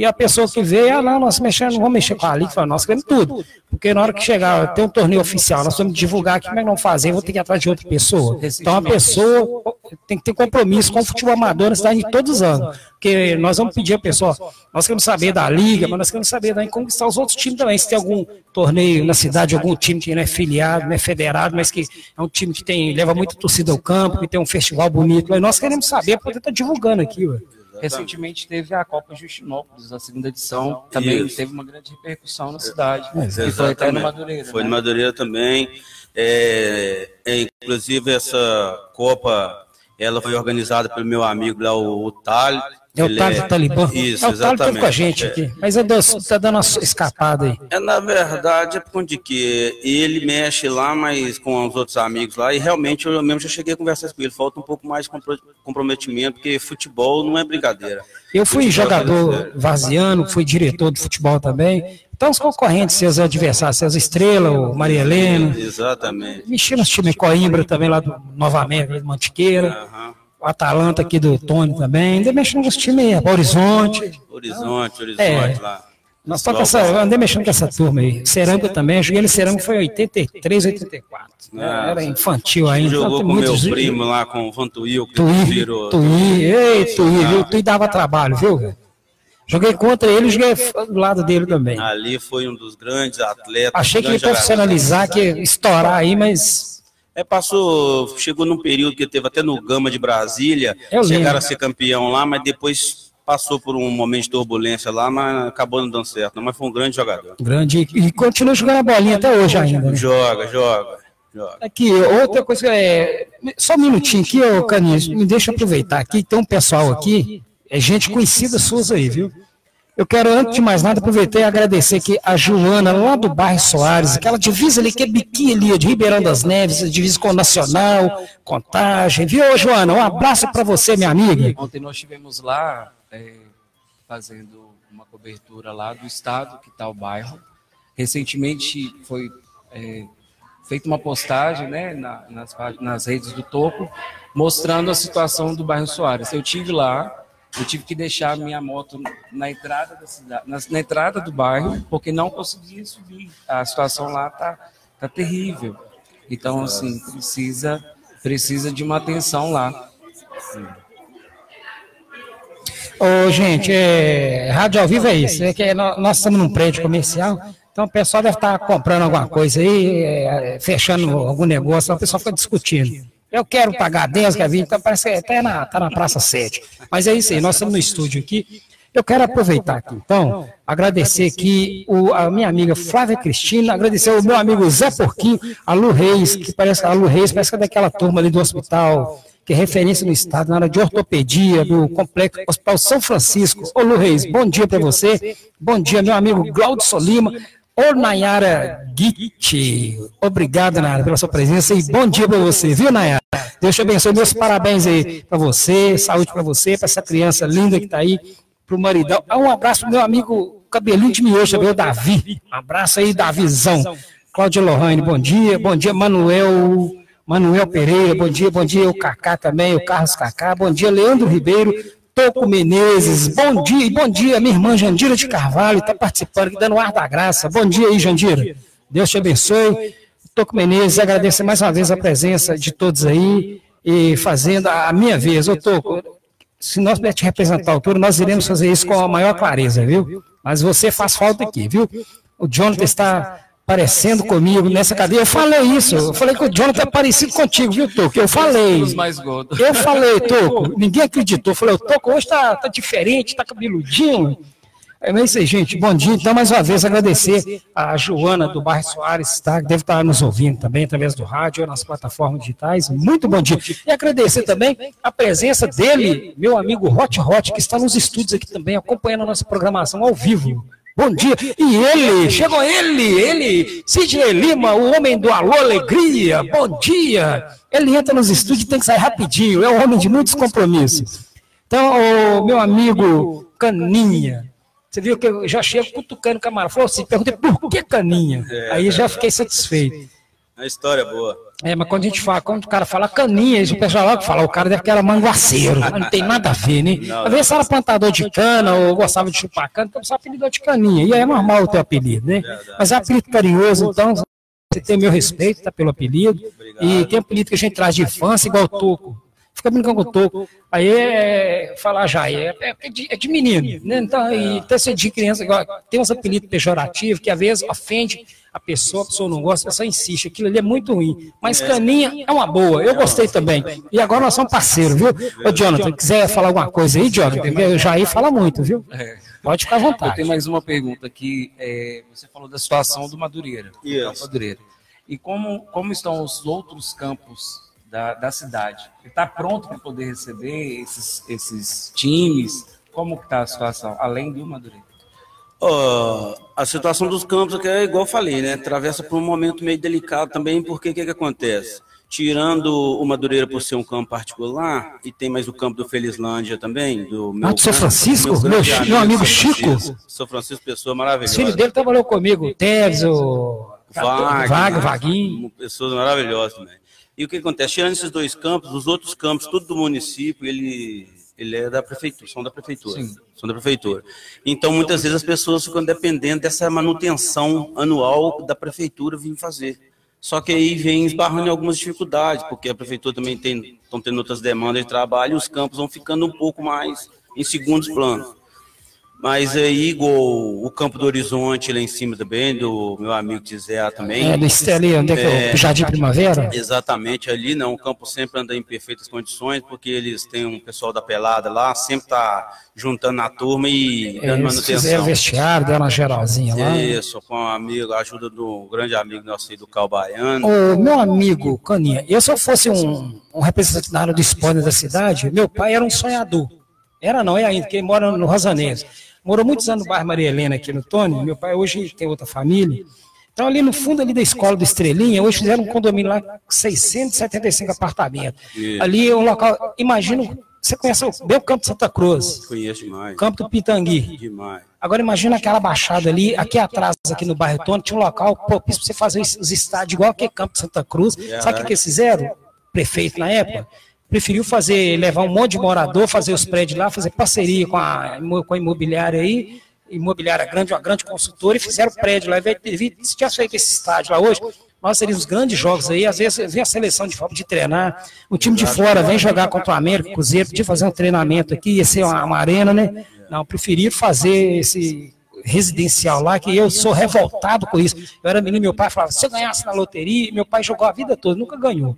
E a pessoa que veio, ah, não, nós mexemos, não vamos mexer com a liga, nós queremos tudo. Porque na hora que chegar, tem um torneio oficial, nós vamos divulgar aqui, mas não fazer, vou ter que ir atrás de outra pessoa. Então a pessoa tem que ter compromisso com o futebol amador na cidade de todos os anos. Porque nós vamos pedir a pessoa, nós queremos saber da liga, mas nós queremos saber daí como estão os outros times também. Se tem algum torneio na cidade, algum time que não é filiado, não é federado, mas que é um time que tem, leva muita torcida ao campo, que tem um festival bonito. Mas nós queremos saber, poder estar divulgando aqui, ué. Recentemente teve a Copa Justinópolis, a segunda edição, também Isso. teve uma grande repercussão na cidade. É, e foi até no Madureira. Foi né? no Madureira também. É, é, inclusive essa Copa, ela foi organizada pelo meu amigo lá, o, o é o Tali é... Talibã. Isso, é, o Tali tá com a gente aqui. Mas é tá dando uma escapada aí. É, na verdade, é por de que ele mexe lá, mas com os outros amigos lá, e realmente eu mesmo já cheguei a conversar com ele. Falta um pouco mais de comprometimento, porque futebol não é brincadeira. Eu fui futebol jogador é vaziano, fui diretor de futebol também. Então, os concorrentes, seus adversários, seus Estrela, o Maria Helena. Exatamente. Nos times Coimbra também, lá do Nova América, de Mantiqueira. Uhum. o Atalanta aqui do Tony também, andei mexendo com os times aí, Horizonte. Horizonte, Horizonte é. lá. Nós só com essa, andei mexendo com essa turma aí. Cerâmica também, joguei ele cerâmica foi em 83, 84. Ah, era infantil ainda. Jogou com meu primo lá, com o Vantuil, que Tui, virou. Tui, ei, Tui, viu? Tui dava trabalho, viu? Joguei contra ele e joguei do lado dele também. Ali foi um dos grandes atletas. Achei que ia profissionalizar, que ia estourar aí, mas. É, passou, chegou num período que teve até no Gama de Brasília, Eu chegaram lembro. a ser campeão lá, mas depois passou por um momento de turbulência lá, mas acabou não dando certo. Mas foi um grande jogador. Grande. E continua jogando a bolinha até hoje ainda. Né? Joga, joga. Joga. Aqui, outra coisa é. Só um minutinho aqui, ô Canis, me deixa aproveitar aqui. Tem um pessoal aqui, é gente conhecida suas aí, viu? Eu quero, antes de mais nada, aproveitar e agradecer aqui a Joana, lá do bairro Soares, aquela divisa ali, que é biquinha ali, de Ribeirão das Neves, divisa com o Nacional, Contagem. Viu, Joana? Um abraço para você, minha amiga. Ontem nós estivemos lá é, fazendo uma cobertura lá do estado que está o bairro. Recentemente foi é, feita uma postagem né, na, nas, nas redes do Topo, mostrando a situação do bairro Soares. Eu tive lá, eu tive que deixar minha moto na entrada da cidade, na, na entrada do bairro, porque não conseguia subir. A situação lá está tá terrível. Então, assim, precisa, precisa de uma atenção lá. Ô, gente, é, rádio ao vivo é isso. É que nós estamos num prédio comercial, então o pessoal deve estar comprando alguma coisa aí, é, fechando algum negócio, o pessoal fica discutindo. Eu quero pagar 10, quer 20, então parece que até na, tá na Praça 7. Mas é isso aí, nós estamos no estúdio aqui. Eu quero aproveitar aqui, então, agradecer aqui o, a minha amiga Flávia Cristina, agradecer o meu amigo Zé Porquinho, a Lu Reis, que parece a Lu Reis, parece que é daquela turma ali do hospital que é referência no estado na área de ortopedia do Complexo Hospital São Francisco. Ô Lu Reis, bom dia para você. Bom dia, meu amigo Glaudio Solima. Ô Nayara Guite, obrigado, Nayara, pela sua presença e bom dia para você, viu, Nayara? Deus te abençoe, meus parabéns aí para você, saúde para você, para essa criança linda que está aí, para o maridão. Um abraço pro meu amigo cabelinho de miojo, meu Davi. Um abraço aí, Davizão. Cláudia Lohane, bom dia. Bom dia, Manuel Manuel Pereira, bom dia, bom dia, o Cacá também, o Carlos Cacá, bom dia, Leandro Ribeiro, Toco Menezes, bom dia, bom dia, minha irmã Jandira de Carvalho, está participando aqui, dando ar da graça, bom dia aí, Jandira, Deus te abençoe, Toco Menezes, agradeço mais uma vez a presença de todos aí, e fazendo a minha vez, ô Toco, se nós pudermos te representar ao todo, nós iremos fazer isso com a maior clareza, viu? Mas você faz falta aqui, viu? O Jonathan está parecendo comigo nessa cadeia. Eu falei isso. Eu falei que o Jonathan é parecido contigo, viu, Toco? Eu falei. Eu falei, Toco. Ninguém acreditou. Eu falei, o Toco hoje tá, tá diferente, tá cabeludinho. É isso aí, gente. Bom dia. Então, mais uma vez, agradecer a Joana do Bairro Soares, tá? que deve estar nos ouvindo também através do rádio ou nas plataformas digitais. Muito bom dia. E agradecer também a presença dele, meu amigo Hot Hot, que está nos estúdios aqui também, acompanhando a nossa programação ao vivo. Bom dia. E ele, chegou ele, ele, Sidney Lima, o homem do Alô Alegria. Bom dia. Ele entra nos estúdios e tem que sair rapidinho. É um homem de muitos compromissos. Então, o meu amigo Caninha, você viu que eu já chego cutucando o camarada. Falou assim, perguntei por que Caninha? É, Aí já fiquei satisfeito. É uma história boa. É, mas quando a gente fala, quando o cara fala caninha, o pessoal logo fala, o cara deve que era manguaceiro. Não tem nada a ver, né? Às vezes era plantador de cana ou gostava de chupar cana, então você apelidou de caninha. E aí é normal o teu apelido, né? Mas é apelido carinhoso, então você tem meu respeito, tá, pelo apelido. E tem apelido que a gente traz de infância, igual o Toco. Fica brincando com o Toco. Aí é falar já, é, é, de, é de menino, né? Então, e até ser de criança, igual, tem uns apelidos pejorativos que às vezes ofende a pessoa, a pessoa não gosta, a pessoa insiste, aquilo ali é muito ruim. Mas Caninha é uma boa, eu gostei também. E agora nós somos parceiros, viu? Ô, Jonathan, quiser falar alguma coisa aí, Jonathan, o Jair fala muito, viu? É. Pode ficar à vontade. Eu tenho mais uma pergunta aqui. É, você falou da situação do Madureira. Isso. Madureira. E como, como estão os outros campos da, da cidade? Está pronto para poder receber esses, esses times? Como está a situação, além do Madureira? Uh, a situação dos campos aqui é igual eu falei, né? Atravessa por um momento meio delicado também, porque o que, que acontece? Tirando o Madureira por ser um campo particular, e tem mais o campo do Felislândia também, do meu. Ah, do São Francisco? Meu, meu, meu amigo Chico? São Francisco, pessoa maravilhosa. O filho dele trabalhou comigo, o Teves, o. Wagner, Vaguinho. Pessoas maravilhosas também. E o que acontece? Tirando esses dois campos, os outros campos, tudo do município, ele, ele é da prefeitura, são da prefeitura. Sim. São da prefeitura. Então, muitas vezes as pessoas ficam dependendo dessa manutenção anual da prefeitura vir fazer. Só que aí vem esbarrando em algumas dificuldades, porque a prefeitura também tem, estão tendo outras demandas de trabalho e os campos vão ficando um pouco mais em segundos planos. Mas aí, igual o Campo do Horizonte, lá em cima também, do meu amigo Tizé também. É, nesse ali, onde é que é, o Jardim Primavera? Exatamente, ali não, o campo sempre anda em perfeitas condições, porque eles têm um pessoal da pelada lá, sempre tá juntando a turma e é, dando manutenção. Fizeram vestiário, deram uma geralzinha lá. Isso, com um amigo, a ajuda do grande amigo nosso aí, do Calbaiano. Ô, meu amigo, Caninha, eu se eu fosse um, um representante do esporte da cidade, meu pai era um sonhador. Era não, é ainda, ele mora no Rosanense. Morou muitos anos no bairro Maria Helena, aqui no Tony. Meu pai hoje tem outra família. Então, ali no fundo ali da escola do Estrelinha, hoje fizeram um condomínio lá, 675 apartamentos. Ali é um local, imagina, você conhece bem o Campo de Santa Cruz? Conheço demais. Campo do Pitangui. Demais. Agora imagina aquela baixada ali, aqui atrás, aqui no bairro Tony, tinha um local propício para você fazer os estádios igual aquele Campo de Santa Cruz. Sabe o que, que eles fizeram? Prefeito na época? Preferiu fazer, levar um monte de morador, fazer os prédios lá, fazer parceria com a, com a imobiliária aí, imobiliária grande, uma grande consultora, e fizeram prédio lá. Se tivesse feito esse estádio lá hoje, nós teríamos grandes jogos aí, às vezes vem a seleção de de treinar, o time de fora vem jogar contra o América, Cruzeiro, podia fazer um treinamento aqui, ia ser uma, uma arena, né? Não, preferi fazer esse residencial lá, que eu sou revoltado com isso. Eu era menino, meu pai falava, se eu ganhasse na loteria, meu pai jogou a vida toda, nunca ganhou.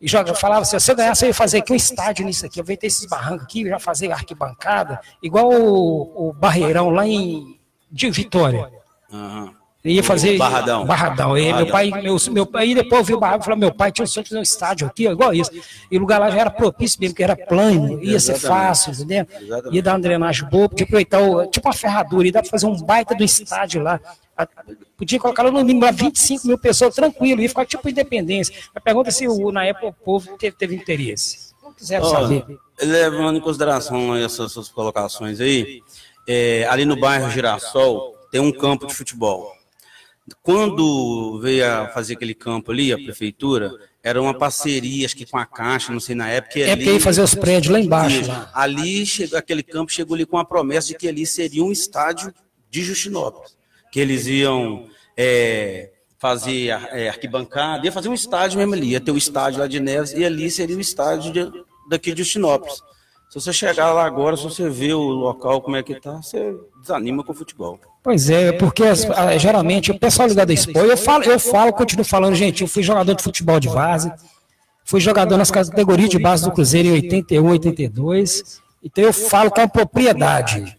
E joga, falava assim, se eu ganhasse, eu ia fazer aqui um estádio nisso aqui, eu ia ter esses barrancos aqui, já fazer arquibancada, igual o, o Barreirão lá em de Vitória. Uhum. Ia fazer Barradão. Barradão. E meu pai, meu, meu pai, depois eu vi o Barradão e falou: meu pai tinha um sonho de fazer um estádio aqui, igual isso. E o lugar lá já era propício mesmo, porque era plano, ia ser fácil, entendeu? Exatamente. Ia dar uma drenagem boa, podia aproveitar, o, tipo uma ferradura, ia dar para fazer um baita do estádio lá. Podia colocar no mínimo 25 mil pessoas tranquilo, ia ficar tipo independência. A pergunta é se o, na época o povo teve, teve interesse. Não quiseram oh, saber. Levando em consideração essas, essas colocações aí, é, ali no bairro Girassol tem um campo de futebol. Quando veio a fazer aquele campo ali, a prefeitura, era uma parceria, acho que com a Caixa, não sei na época. É porque ia fazer os prédios lá embaixo. Lá. Ali, chegou, aquele campo chegou ali com a promessa de que ali seria um estádio de Justinópolis que eles iam é, fazer é, arquibancada, ia fazer um estádio mesmo ali, ia ter o estádio lá de Neves, e ali seria o estádio de, daqui de Justinópolis. Se você chegar lá agora, se você vê o local como é que está, você desanima com o futebol. Pois é, porque geralmente o pessoal ligado a Expo, eu falo, eu falo, continuo falando, gente, eu fui jogador de futebol de base, fui jogador nas categorias de base do Cruzeiro em 81, 82, então eu falo com propriedade.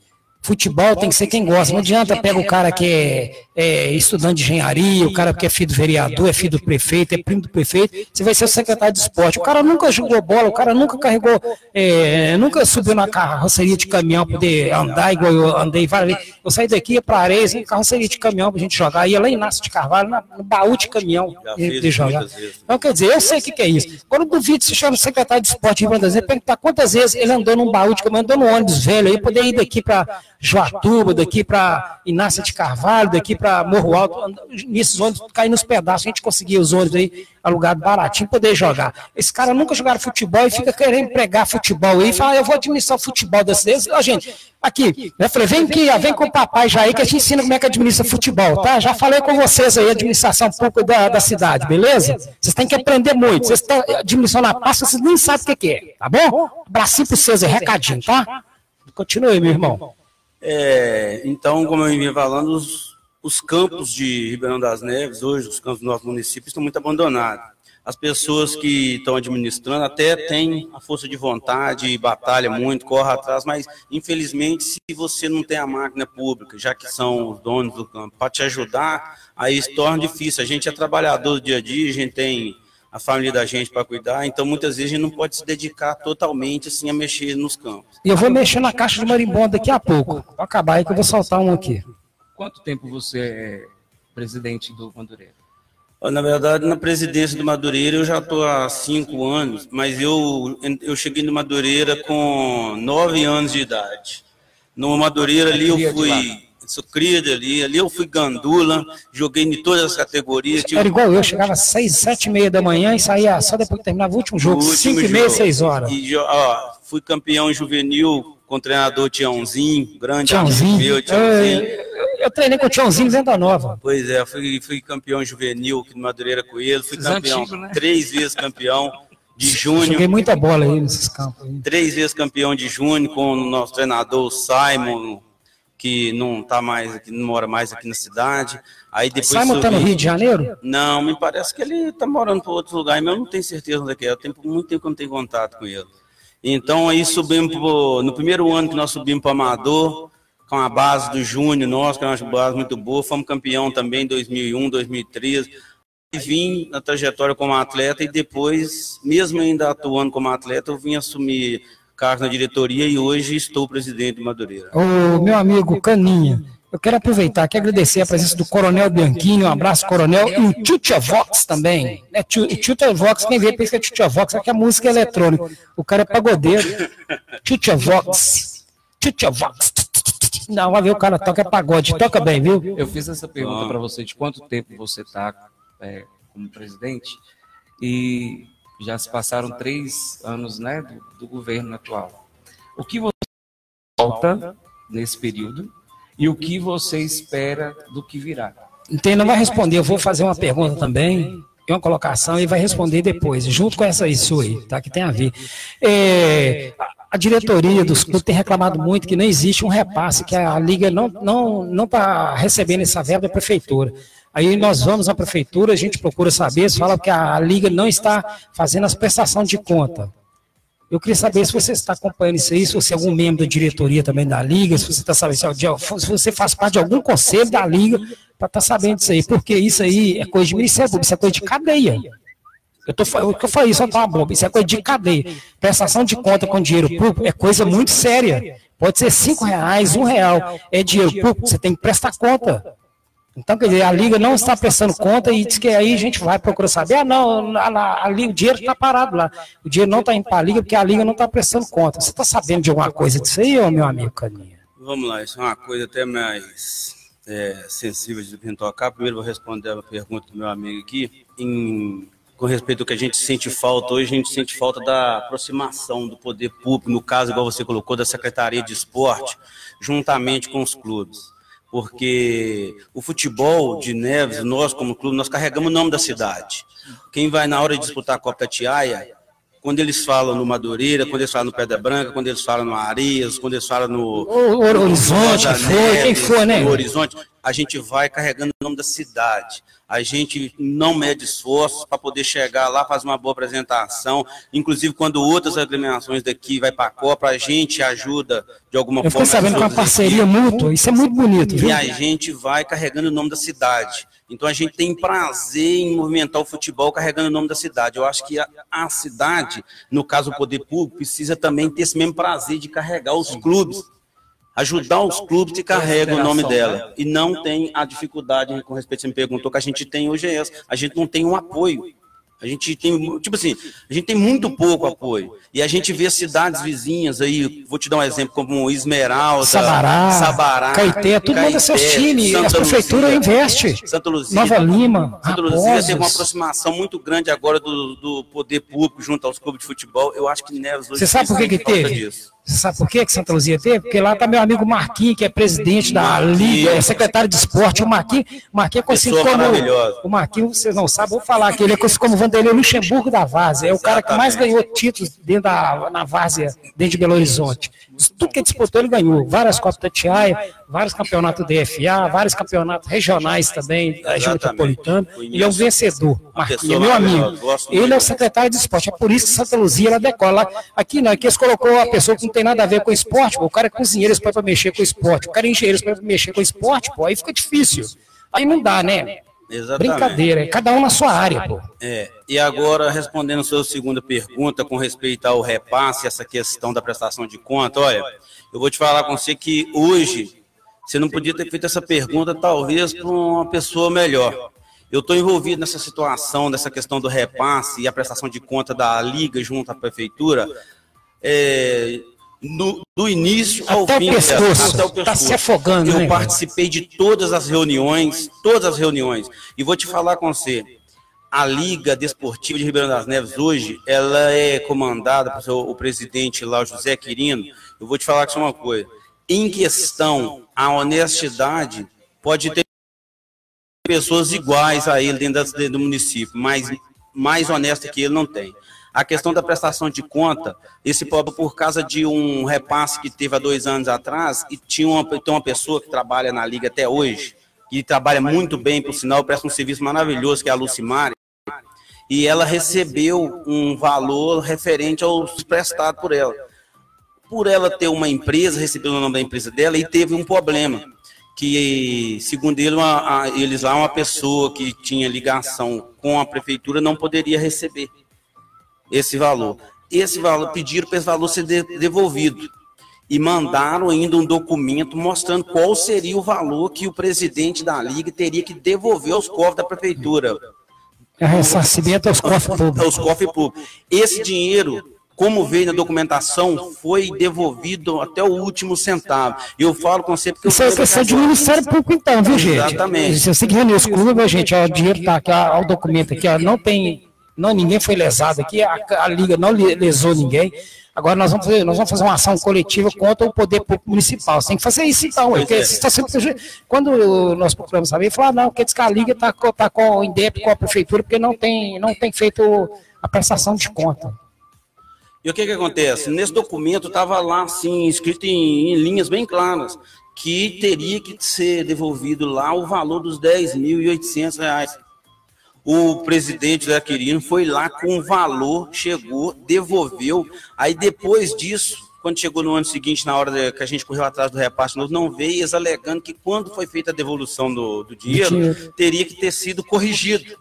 Futebol tem que ser quem gosta. Não adianta pega o cara que é, é, estudante de engenharia, o cara que é filho do vereador, é filho do prefeito, é primo do prefeito, você vai ser o secretário de esporte. O cara nunca jogou bola, o cara nunca carregou, é, nunca subiu na carroceria de caminhão para poder andar igual eu andei várias vezes. Eu saí daqui, ia para Areia, em carroceria de caminhão para a gente jogar. Ia lá em Inácio de Carvalho, no baú de caminhão, de jogar. Então, quer dizer, eu sei o que, que é isso. Quando eu duvido se chama secretário de esporte de Brasil, perguntar quantas vezes ele andou num baú de caminhão, andou no ônibus velho, aí poder ir daqui para Joatuba, daqui para Inácia de Carvalho, daqui para Morro Alto, nesses ônibus caindo nos pedaços, a gente conseguia os ônibus aí alugado baratinho, poder jogar. Esse cara nunca jogaram futebol e fica querendo pregar futebol aí, fala, eu vou administrar o futebol desse vezes. Ó, gente, aqui, né, falei, vem aqui, vem com o papai já aí que a gente ensina como é que administra futebol, tá? Já falei com vocês aí, administração pouco da, da cidade, beleza? Vocês têm que aprender muito. Vocês estão administrando a pasta, vocês nem sabem o que, que é, tá bom? Abracinho para vocês aí, recadinho, tá? Continue, meu irmão. É, então, como eu vinha falando, os, os campos de Ribeirão das Neves, hoje, os campos do nosso município, estão muito abandonados. As pessoas que estão administrando até têm a força de vontade, batalha muito, corre atrás, mas infelizmente, se você não tem a máquina pública, já que são os donos do campo, para te ajudar, aí se torna difícil. A gente é trabalhador do dia a dia, a gente tem a família da gente para cuidar, então muitas vezes a gente não pode se dedicar totalmente assim a mexer nos campos. E eu vou mexer na caixa de marimbondo daqui a pouco. Vou acabar aí que eu vou soltar um aqui. Quanto tempo você é presidente do Madureira? Na verdade, na presidência do Madureira eu já estou há cinco anos, mas eu, eu cheguei no Madureira com nove anos de idade. No Madureira ali eu fui Sou cria ali. Ali eu fui gandula, joguei em todas as categorias. Tive... Era igual eu, chegava às seis, sete e meia da manhã e saía só depois que terminava o último jogo, cinco jogo. e meia, seis horas. E, ó, fui campeão juvenil com o treinador Tiãozinho, grande Tiãozinho. meu, Tiãozinho. Eu, eu treinei com o Tiãozinho Venda Nova. Pois é, fui, fui campeão juvenil aqui no Madureira com ele, fui campeão, antigo, né? três vezes campeão de junho. Joguei muita bola aí nesses campos. Aí. Três vezes campeão de junho com o nosso treinador Simon, que não tá mais aqui, não mora mais aqui na cidade. Aí depois Simon tá no Rio de Janeiro? Não, me parece que ele tá morando para outro lugar, mas eu não tenho certeza onde é que é. Eu tenho muito tempo que eu não tenho contato com ele. Então aí subimos pro, no primeiro ano que nós subimos para Amador, com a base do Júnior nosso, que é uma base muito boa, fomos campeão também em 2001, 2013 vim na trajetória como atleta e depois, mesmo ainda atuando como atleta, eu vim assumir cargo na diretoria e hoje estou presidente de Madureira. O meu amigo Caninha, eu quero aproveitar aqui e agradecer a presença do Coronel Bianchini, um abraço, Coronel, e o Tchutcha Vox também. É, Tchutcha Vox, quem vê pensa que é Tchutcha Vox, é música eletrônica. O cara é pagodeiro. Tchutcha Vox. Tchutcha Vox. Não, vai ver, o cara toca é pagode, toca bem, viu? Eu fiz essa pergunta para você, de quanto tempo você está é, como presidente, e já se passaram três anos né, do, do governo atual. O que você falta nesse período e o que você espera do que virá? Entendo, não vai responder. Eu vou fazer uma pergunta também, uma colocação, e vai responder depois, junto com essa isso aí, tá? Que tem a ver. É, a diretoria dos clubes tem reclamado muito que não existe um repasse, que a Liga não está não, não tá recebendo essa verba da prefeitura. Aí nós vamos à prefeitura, a gente procura saber, fala que a Liga não está fazendo as prestações de conta. Eu queria saber se você está acompanhando isso aí, se você é algum membro da diretoria também da Liga, se você está sabendo, se você faz parte de algum conselho da Liga, para estar tá sabendo disso aí, porque isso aí é coisa de Ministério Público, isso é coisa de cadeia. Eu tô, o que eu falei, isso é uma bomba, isso é coisa de cadeia. Prestação de conta com dinheiro público é coisa muito séria. Pode ser cinco reais, um real, é dinheiro público, você tem que prestar conta. Então, quer dizer, a Liga não está prestando conta e diz que aí a gente vai procurar saber, ah, não, a, a, a, o dinheiro está parado lá. O dinheiro não está indo para a Liga porque a Liga não está prestando conta. Você está sabendo de alguma coisa disso aí, ô, meu amigo Caninha? Vamos lá, isso é uma coisa até mais é, sensível de vir tocar. Primeiro vou responder a pergunta do meu amigo aqui. Em, com respeito ao que a gente sente falta, hoje a gente sente falta da aproximação do poder público, no caso, igual você colocou, da Secretaria de Esporte, juntamente com os clubes porque o futebol de Neves, nós como clube, nós carregamos o nome da cidade. Quem vai na hora de disputar a Copa Tiaia, quando eles falam no Madureira, quando eles falam no Pedra Branca, quando eles falam no Areias, quando eles falam no, o, Horizonte, no foi, quem for, né? No Horizonte, a gente vai carregando o nome da cidade a gente não mede esforços para poder chegar lá, fazer uma boa apresentação. Inclusive, quando outras agremiações daqui vai para a Copa, a gente ajuda de alguma Eu forma. Eu sabendo com uma parceria aqui. mútua, isso é muito bonito. Viu? E a gente vai carregando o nome da cidade. Então, a gente tem prazer em movimentar o futebol carregando o nome da cidade. Eu acho que a, a cidade, no caso o poder público, precisa também ter esse mesmo prazer de carregar os clubes ajudar os clubes que carregam o nome dela. E não tem a dificuldade, com respeito, você me perguntou, que a gente tem hoje é essa. A gente não tem um apoio. A gente tem, tipo assim, a gente tem muito pouco apoio. E a gente vê cidades vizinhas aí, vou te dar um exemplo, como Esmeralda, Sabará, Sabará Caeté, tudo mundo é seus times, a prefeitura investe. Santa Luzia. Nova Lima, Santa Luzia teve uma aproximação muito grande agora do, do poder público junto aos clubes de futebol. Eu acho que Neves hoje Você sabe por que que teve? Disso. Você sabe por que, que Santa Luzia teve? Porque lá está meu amigo Marquinhos, que é presidente da Liga, é secretário de esporte. O Marquinhos, Marquinhos é conhecido como. O Marquinhos, vocês não sabem, vou falar que ele é conhecido como Vanderlei Luxemburgo da Várzea. É o cara que mais ganhou títulos dentro da na Várzea, dentro de Belo Horizonte. Tudo que disputou, ele ganhou. Várias Copas da Tiaia, vários campeonatos DFA, vários campeonatos regionais também, da região metropolitana. Ele é um vencedor. Marquinhos, é meu amigo. Ele é o secretário de esporte. É por isso que Santa Luzia ela decola. Aqui não, aqui eles colocou a pessoa que não tem nada a ver com esporte. Pô. O cara é cozinheiro, eles para mexer com esporte. O cara é engenheiro, eles para mexer com esporte. Pô. Aí fica difícil. Aí não dá, né? Exatamente. Brincadeira, é cada um na sua área, pô. É, e agora, respondendo a sua segunda pergunta com respeito ao repasse, essa questão da prestação de conta, olha, eu vou te falar com você que hoje você não podia ter feito essa pergunta, talvez, para uma pessoa melhor. Eu estou envolvido nessa situação, nessa questão do repasse e a prestação de conta da Liga junto à Prefeitura, é, no, do início ao até fim. O pescoço, até o pescoço. Tá se afogando, Eu né, participei de todas as reuniões, todas as reuniões. E vou te falar com você, a Liga Desportiva de Ribeirão das Neves hoje, ela é comandada pelo o presidente lá, o José Quirino. Eu vou te falar que uma coisa. Em questão, a honestidade pode ter pessoas iguais a ele dentro do município, mas mais honesta que ele não tem. A questão da prestação de conta, esse pobre por causa de um repasse que teve há dois anos atrás, e tinha uma, tem uma pessoa que trabalha na Liga até hoje, que trabalha muito bem, por sinal, presta um serviço maravilhoso, que é a Lucimari, e ela recebeu um valor referente aos prestados por ela. Por ela ter uma empresa, recebeu o nome da empresa dela, e teve um problema, que, segundo ele, uma, eles lá, uma pessoa que tinha ligação com a prefeitura não poderia receber esse valor. Esse valor, pediram para esse valor ser devolvido. E mandaram ainda um documento mostrando qual seria o valor que o presidente da Liga teria que devolver aos cofres da prefeitura. É ressarcimento aos cofres públicos. Aos cofres públicos. Esse dinheiro, como veio na documentação, foi devolvido até o último centavo. Eu falo com você porque... Isso é questão de Ministério Público então, viu, gente? Exatamente. Você que reunir os clubes, gente, ó, o dinheiro está aqui, ó, o documento aqui, ó, não tem não, ninguém foi lesado aqui, a, a Liga não lesou ninguém. Agora nós vamos, fazer, nós vamos fazer uma ação coletiva contra o poder público municipal. Você tem que fazer isso então. Porque é. está sempre, quando nós procuramos saber, falar, não, porque diz que a Liga está tá com o INDEP, com a prefeitura, porque não tem, não tem feito a prestação de conta. E o que, que acontece? Nesse documento estava lá, assim, escrito em, em linhas bem claras, que teria que ser devolvido lá o valor dos R$ 10.800 o presidente da Quirino foi lá com o valor, chegou, devolveu. Aí depois disso, quando chegou no ano seguinte, na hora que a gente correu atrás do repasse não veio, eles alegando que quando foi feita a devolução do, do dinheiro, teria que ter sido corrigido.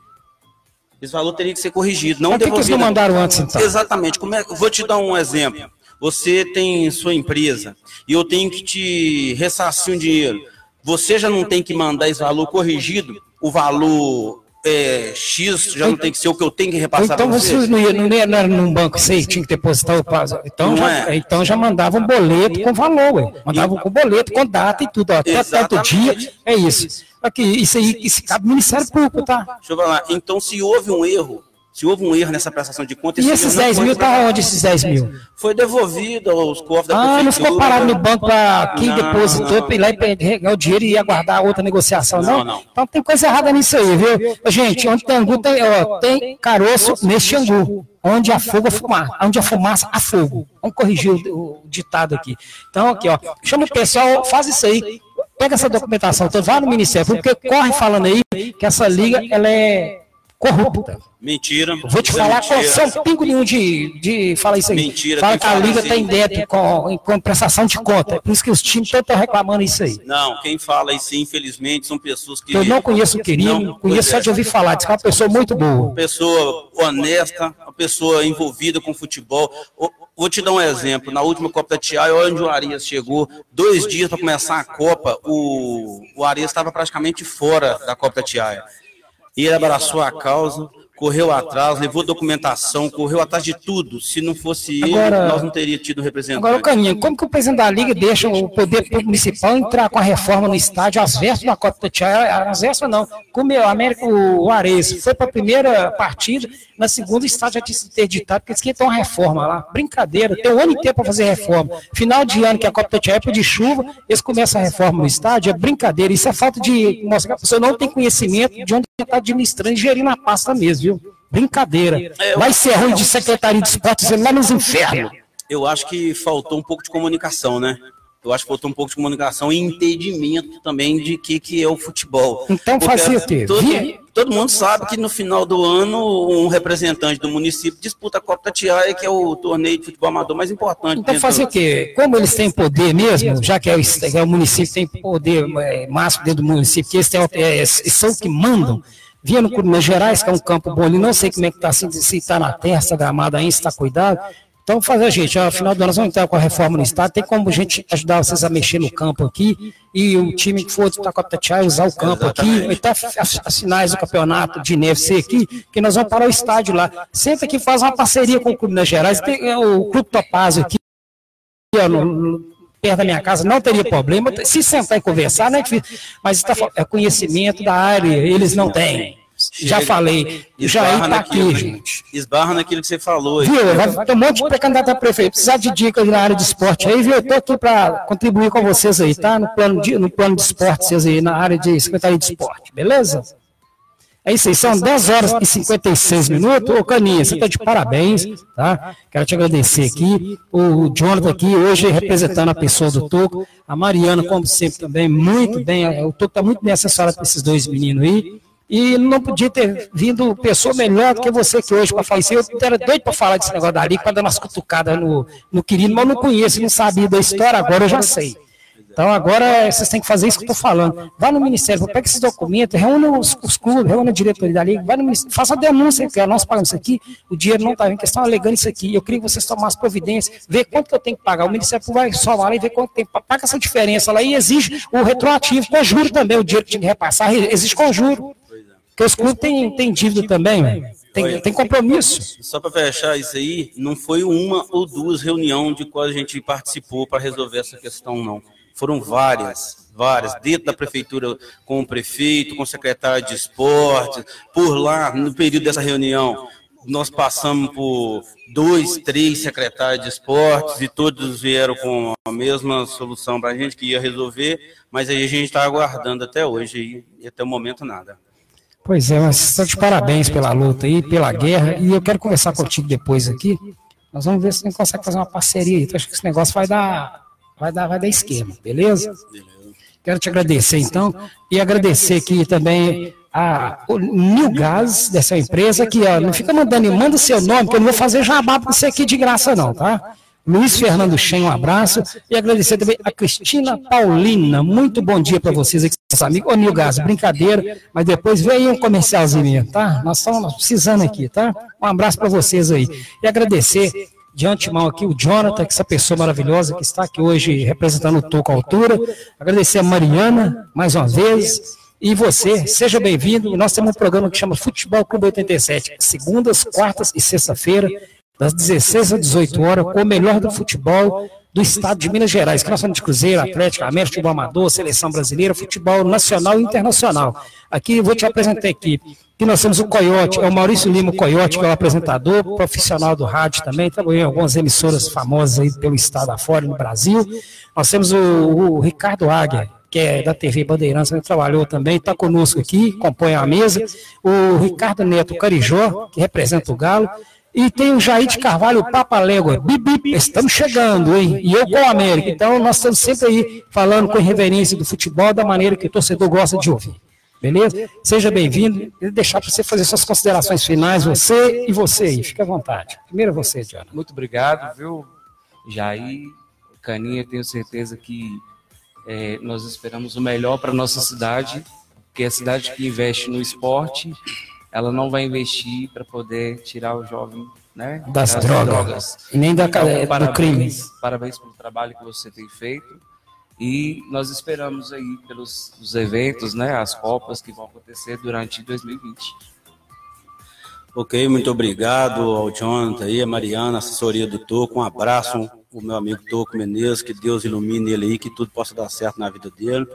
Esse valor teria que ser corrigido, não Mas devolvido. Por que eles não mandaram antes, então? Exatamente. Como é, vou te dar um exemplo. Você tem sua empresa e eu tenho que te ressarcir um dinheiro. Você já não tem que mandar esse valor corrigido, o valor é, X já não tem que ser o que eu tenho que repassar então, vocês. Não ia, não ia não num banco sei, tinha que depositar o prazo. Então, já, é. então já mandava um boleto com valor, ué. Mandava com boleto, com data e tudo. Ó, até tanto dia, é isso. Aqui, isso aí, isso cabe ao Ministério Público, tá? Deixa eu falar. Então, se houve um erro, se houve um erro nessa prestação de contas... E esses 10 mil, tá onde esses 10 mil? Foi devolvido aos cofres da Ah, não ficou parado no banco para quem não, depositou, para ir lá e pegar o dinheiro e aguardar outra negociação, não? Não, não. Então tem coisa errada nisso aí, viu? Gente, onde tem angu, tem, ó, tem caroço neste angu. Onde a fogo, a fumaça. Onde a fumaça, a fogo. Vamos corrigir o, o ditado aqui. Então, aqui, ó. Chama o pessoal, faz isso aí. Pega essa documentação toda, vai no Ministério, porque corre falando aí que essa liga, ela é corrupta. Mentira. Vou te falar com sem um pingo nenhum de, de falar isso aí. Mentira. Fala que a Liga tem assim. débito com, com prestação de conta. É por isso que os times estão reclamando isso aí. Não, quem fala isso, infelizmente, são pessoas que. Eu não conheço o querido, conheço só de ouvir falar. Diz que é uma pessoa muito boa. Pessoa honesta, uma pessoa envolvida com futebol. Vou te dar um exemplo. Na última Copa da Tiaia, onde o Arias chegou, dois dias para começar a Copa, o, o Arias estava praticamente fora da Copa da Tiaia. E ele abraçou a causa, correu atrás, levou documentação, correu atrás de tudo. Se não fosse agora, ele, nós não teríamos tido representante. Agora, Caninha, como que o presidente da Liga deixa o poder municipal entrar com a reforma no estádio às vésperas da Copa do Tchau? Às vésperas não. Como o América, o Ares, foi para a primeira partida, na segunda o estádio já tinha sido interditado, porque eles queriam ter uma reforma lá. Brincadeira, tem um ano inteiro para fazer reforma. Final de ano, que a Copa do Tchau é de chuva, eles começam a reforma no estádio, é brincadeira. Isso é falta de mostrar que a pessoa não tem conhecimento de onde está administrando e gerindo a pasta mesmo, Brincadeira. É, Vai ser ruim de secretaria de esportes lá nos infernos. Eu acho que faltou um pouco de comunicação, né? Eu acho que faltou um pouco de comunicação e entendimento também de que, que é o futebol. Então fazia o quê? Todo, todo, mundo sabe que no final do ano um representante do município disputa a Copa Tiaia, que é o torneio de futebol amador mais importante. Então fazia o quê? Como eles têm poder mesmo, já que é o, é o município tem poder é, máximo dentro do município, que eles, têm, é, são que mandam, Via no Minas Gerais, que é um campo bom ali, não sei como é que está, se está na terra, se está gramado ainda, se está cuidado. Então, fazer, gente, ao final do ano nós vamos entrar com a reforma no Estado, tem como a gente ajudar vocês a mexer no campo aqui, e o time que for disputar com a usar o campo aqui, até as finais do campeonato de NFC aqui, que nós vamos para o estádio lá. Sempre que faz uma parceria com o Clube Minas Gerais, tem é, o Clube Topazio aqui, ó, no, perto da minha casa, não teria problema. Se sentar e conversar, não é difícil. Mas está, é conhecimento da área, eles não têm. Já falei, já está aqui, gente. Esbarra naquilo que você falou. Aí. Viu? Ter um monte de pré-candidato a prefeito. Precisar de dicas na área de esporte aí, viu? Eu estou aqui para contribuir com vocês aí, tá? No plano de, no plano de esporte, vocês aí, na área de Secretaria de Esporte, beleza? É isso aí, são 10 horas e 56 minutos. Ô, Caninha, você está de parabéns, tá? Quero te agradecer aqui. O Jonathan aqui, hoje representando a pessoa do Toco. A Mariana, como sempre, também, muito bem. O Toco está muito bem assessorado para esses dois meninos aí. E não podia ter vindo pessoa melhor do que você que hoje para falar isso. Eu era doido para falar desse negócio da liga, para dar umas cutucadas no, no querido, mas eu não conheço, não sabia da história, agora eu já sei. Então agora vocês têm que fazer isso que eu estou falando. Vá no Ministério, pega esses documentos, reúne os, os clubes, reúne a diretoria da Liga, vai no faça a denúncia, que nós pagamos isso aqui, o dinheiro não está em questão alegando isso aqui. Eu queria que vocês tomassem providências, ver quanto que eu tenho que pagar. O Ministério vai só lá e ver quanto tem, paga essa diferença lá e exige o retroativo, com juro também, o dinheiro que tinha que repassar, exige com juro. Porque os clubes têm, têm dívida também, tem, tem compromisso. Só para fechar isso aí, não foi uma ou duas reuniões de qual a gente participou para resolver essa questão, não foram várias, várias, dentro da prefeitura, com o prefeito, com o secretário de esporte, por lá, no período dessa reunião, nós passamos por dois, três secretários de esportes e todos vieram com a mesma solução para a gente que ia resolver, mas aí a gente está aguardando até hoje e até o momento nada. Pois é, mas estou de parabéns pela luta aí, pela guerra, e eu quero conversar contigo depois aqui. Nós vamos ver se a gente consegue fazer uma parceria aí. Então, acho que esse negócio vai dar vai dar, vai dar esquema, beleza? Quero te agradecer, então, e agradecer aqui também a, o New Gas, dessa empresa, que ó, não fica mandando, manda seu nome, que eu não vou fazer jabá para você aqui de graça, não, tá? Luiz Fernando Chen, um abraço. E agradecer também a Cristina Paulina. Muito bom dia para vocês aqui, seus amigos. Ô, Nilgas, brincadeira, mas depois vem aí um comercialzinho, tá? Nós estamos precisando aqui, tá? Um abraço para vocês aí. E agradecer de antemão aqui o Jonathan, que é essa pessoa maravilhosa que está aqui hoje representando o Toco Altura. Agradecer a Mariana, mais uma vez. E você, seja bem-vindo. Nós temos um programa que chama Futebol Clube 87, segundas, quartas e sexta-feira, das 16 às 18 horas, com o melhor do futebol do estado de Minas Gerais, que nós somos de Cruzeiro, Atlético, América, Futebol Amador, Seleção Brasileira, Futebol Nacional e Internacional. Aqui, vou te apresentar a equipe. Aqui nós temos o Coyote, é o Maurício Lima Coyote, que é o apresentador, profissional do rádio também, trabalhou em algumas emissoras famosas aí pelo estado afora, no Brasil. Nós temos o, o Ricardo Águia, que é da TV Bandeirantes, que trabalhou também, está conosco aqui, compõe a mesa. O Ricardo Neto Carijó, que representa o Galo. E tem o Jair de Carvalho, o Papa Légua. Bip, estamos chegando, hein? E eu com o América. Então, nós estamos sempre aí falando com reverência do futebol da maneira que o torcedor gosta de ouvir. Beleza? Seja bem-vindo. E deixar para você fazer suas considerações finais, você e você aí. Fique à vontade. Primeiro você, Diana. Muito obrigado, viu, Jair, Caninha. Tenho certeza que é, nós esperamos o melhor para nossa cidade, porque é a cidade que investe no esporte ela não vai investir para poder tirar o jovem né, das, das drogas. drogas. E nem da, então, do parabéns, crime. Parabéns pelo trabalho que você tem feito. E nós esperamos aí pelos os eventos, né, as Copas que vão acontecer durante 2020. Ok, muito obrigado ao Jonathan e a Mariana, assessoria do Toco. Um abraço, o meu amigo Toco Menezes, que Deus ilumine ele aí, que tudo possa dar certo na vida dele.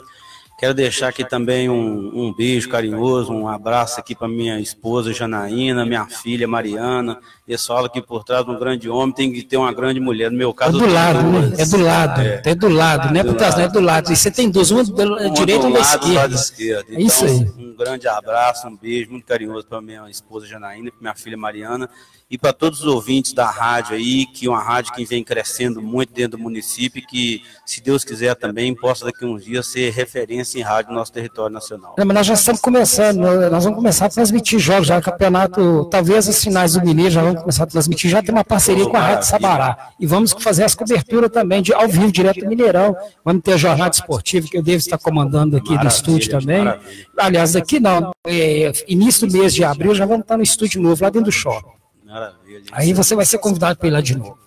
Quero deixar aqui também um, um beijo carinhoso, um abraço aqui para minha esposa Janaína, minha filha Mariana. Pessoal aqui por trás de um grande homem tem que ter uma grande mulher. No meu caso, é do lado, né? É do lado, é, é do lado, não é por trás, não é do lado. E você tem duas, uma do direita e uma da esquerda. esquerda. Então, é isso aí. Um grande abraço, um beijo muito carinhoso para minha esposa Janaína, para minha filha Mariana e para todos os ouvintes da rádio aí, que é uma rádio que vem crescendo muito dentro do município, que, se Deus quiser também, possa daqui a uns dias ser referência em rádio no nosso território nacional. É, mas nós já estamos começando, nós vamos começar a transmitir jogos já, campeonato, talvez as finais do Mineiro já vamos começar a transmitir, já tem uma parceria com a Rádio Sabará. E vamos fazer as coberturas também, de, ao vivo, direto do Mineirão. Vamos ter a jornada esportiva, que eu devo estar comandando aqui do estúdio também. Maravilha. Aliás, daqui não, é, início do mês de abril já vamos estar no estúdio novo, lá dentro do shopping. Maravilha. Aí você vai ser convidado para ir lá de novo.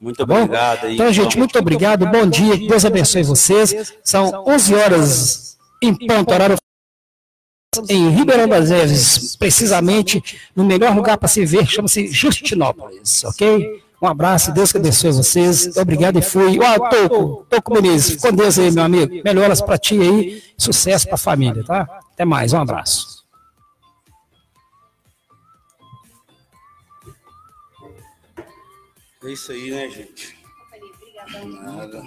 Muito tá obrigado. Então, gente, muito obrigado. Bom dia. Que Deus abençoe vocês. São 11 horas em ponto, horário em Ribeirão das Neves, precisamente no melhor lugar para se ver, chama-se Justinópolis, ok? Um abraço, Deus que abençoe vocês. Obrigado e fui. Ó, oh, Toco, Toco Menezes, com Deus aí, meu amigo. Melhoras para ti aí, sucesso para a família, tá? Até mais, um abraço. É isso aí, né, gente? Nada.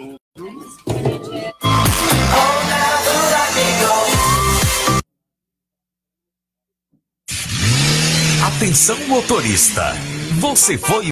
Atenção motorista, você foi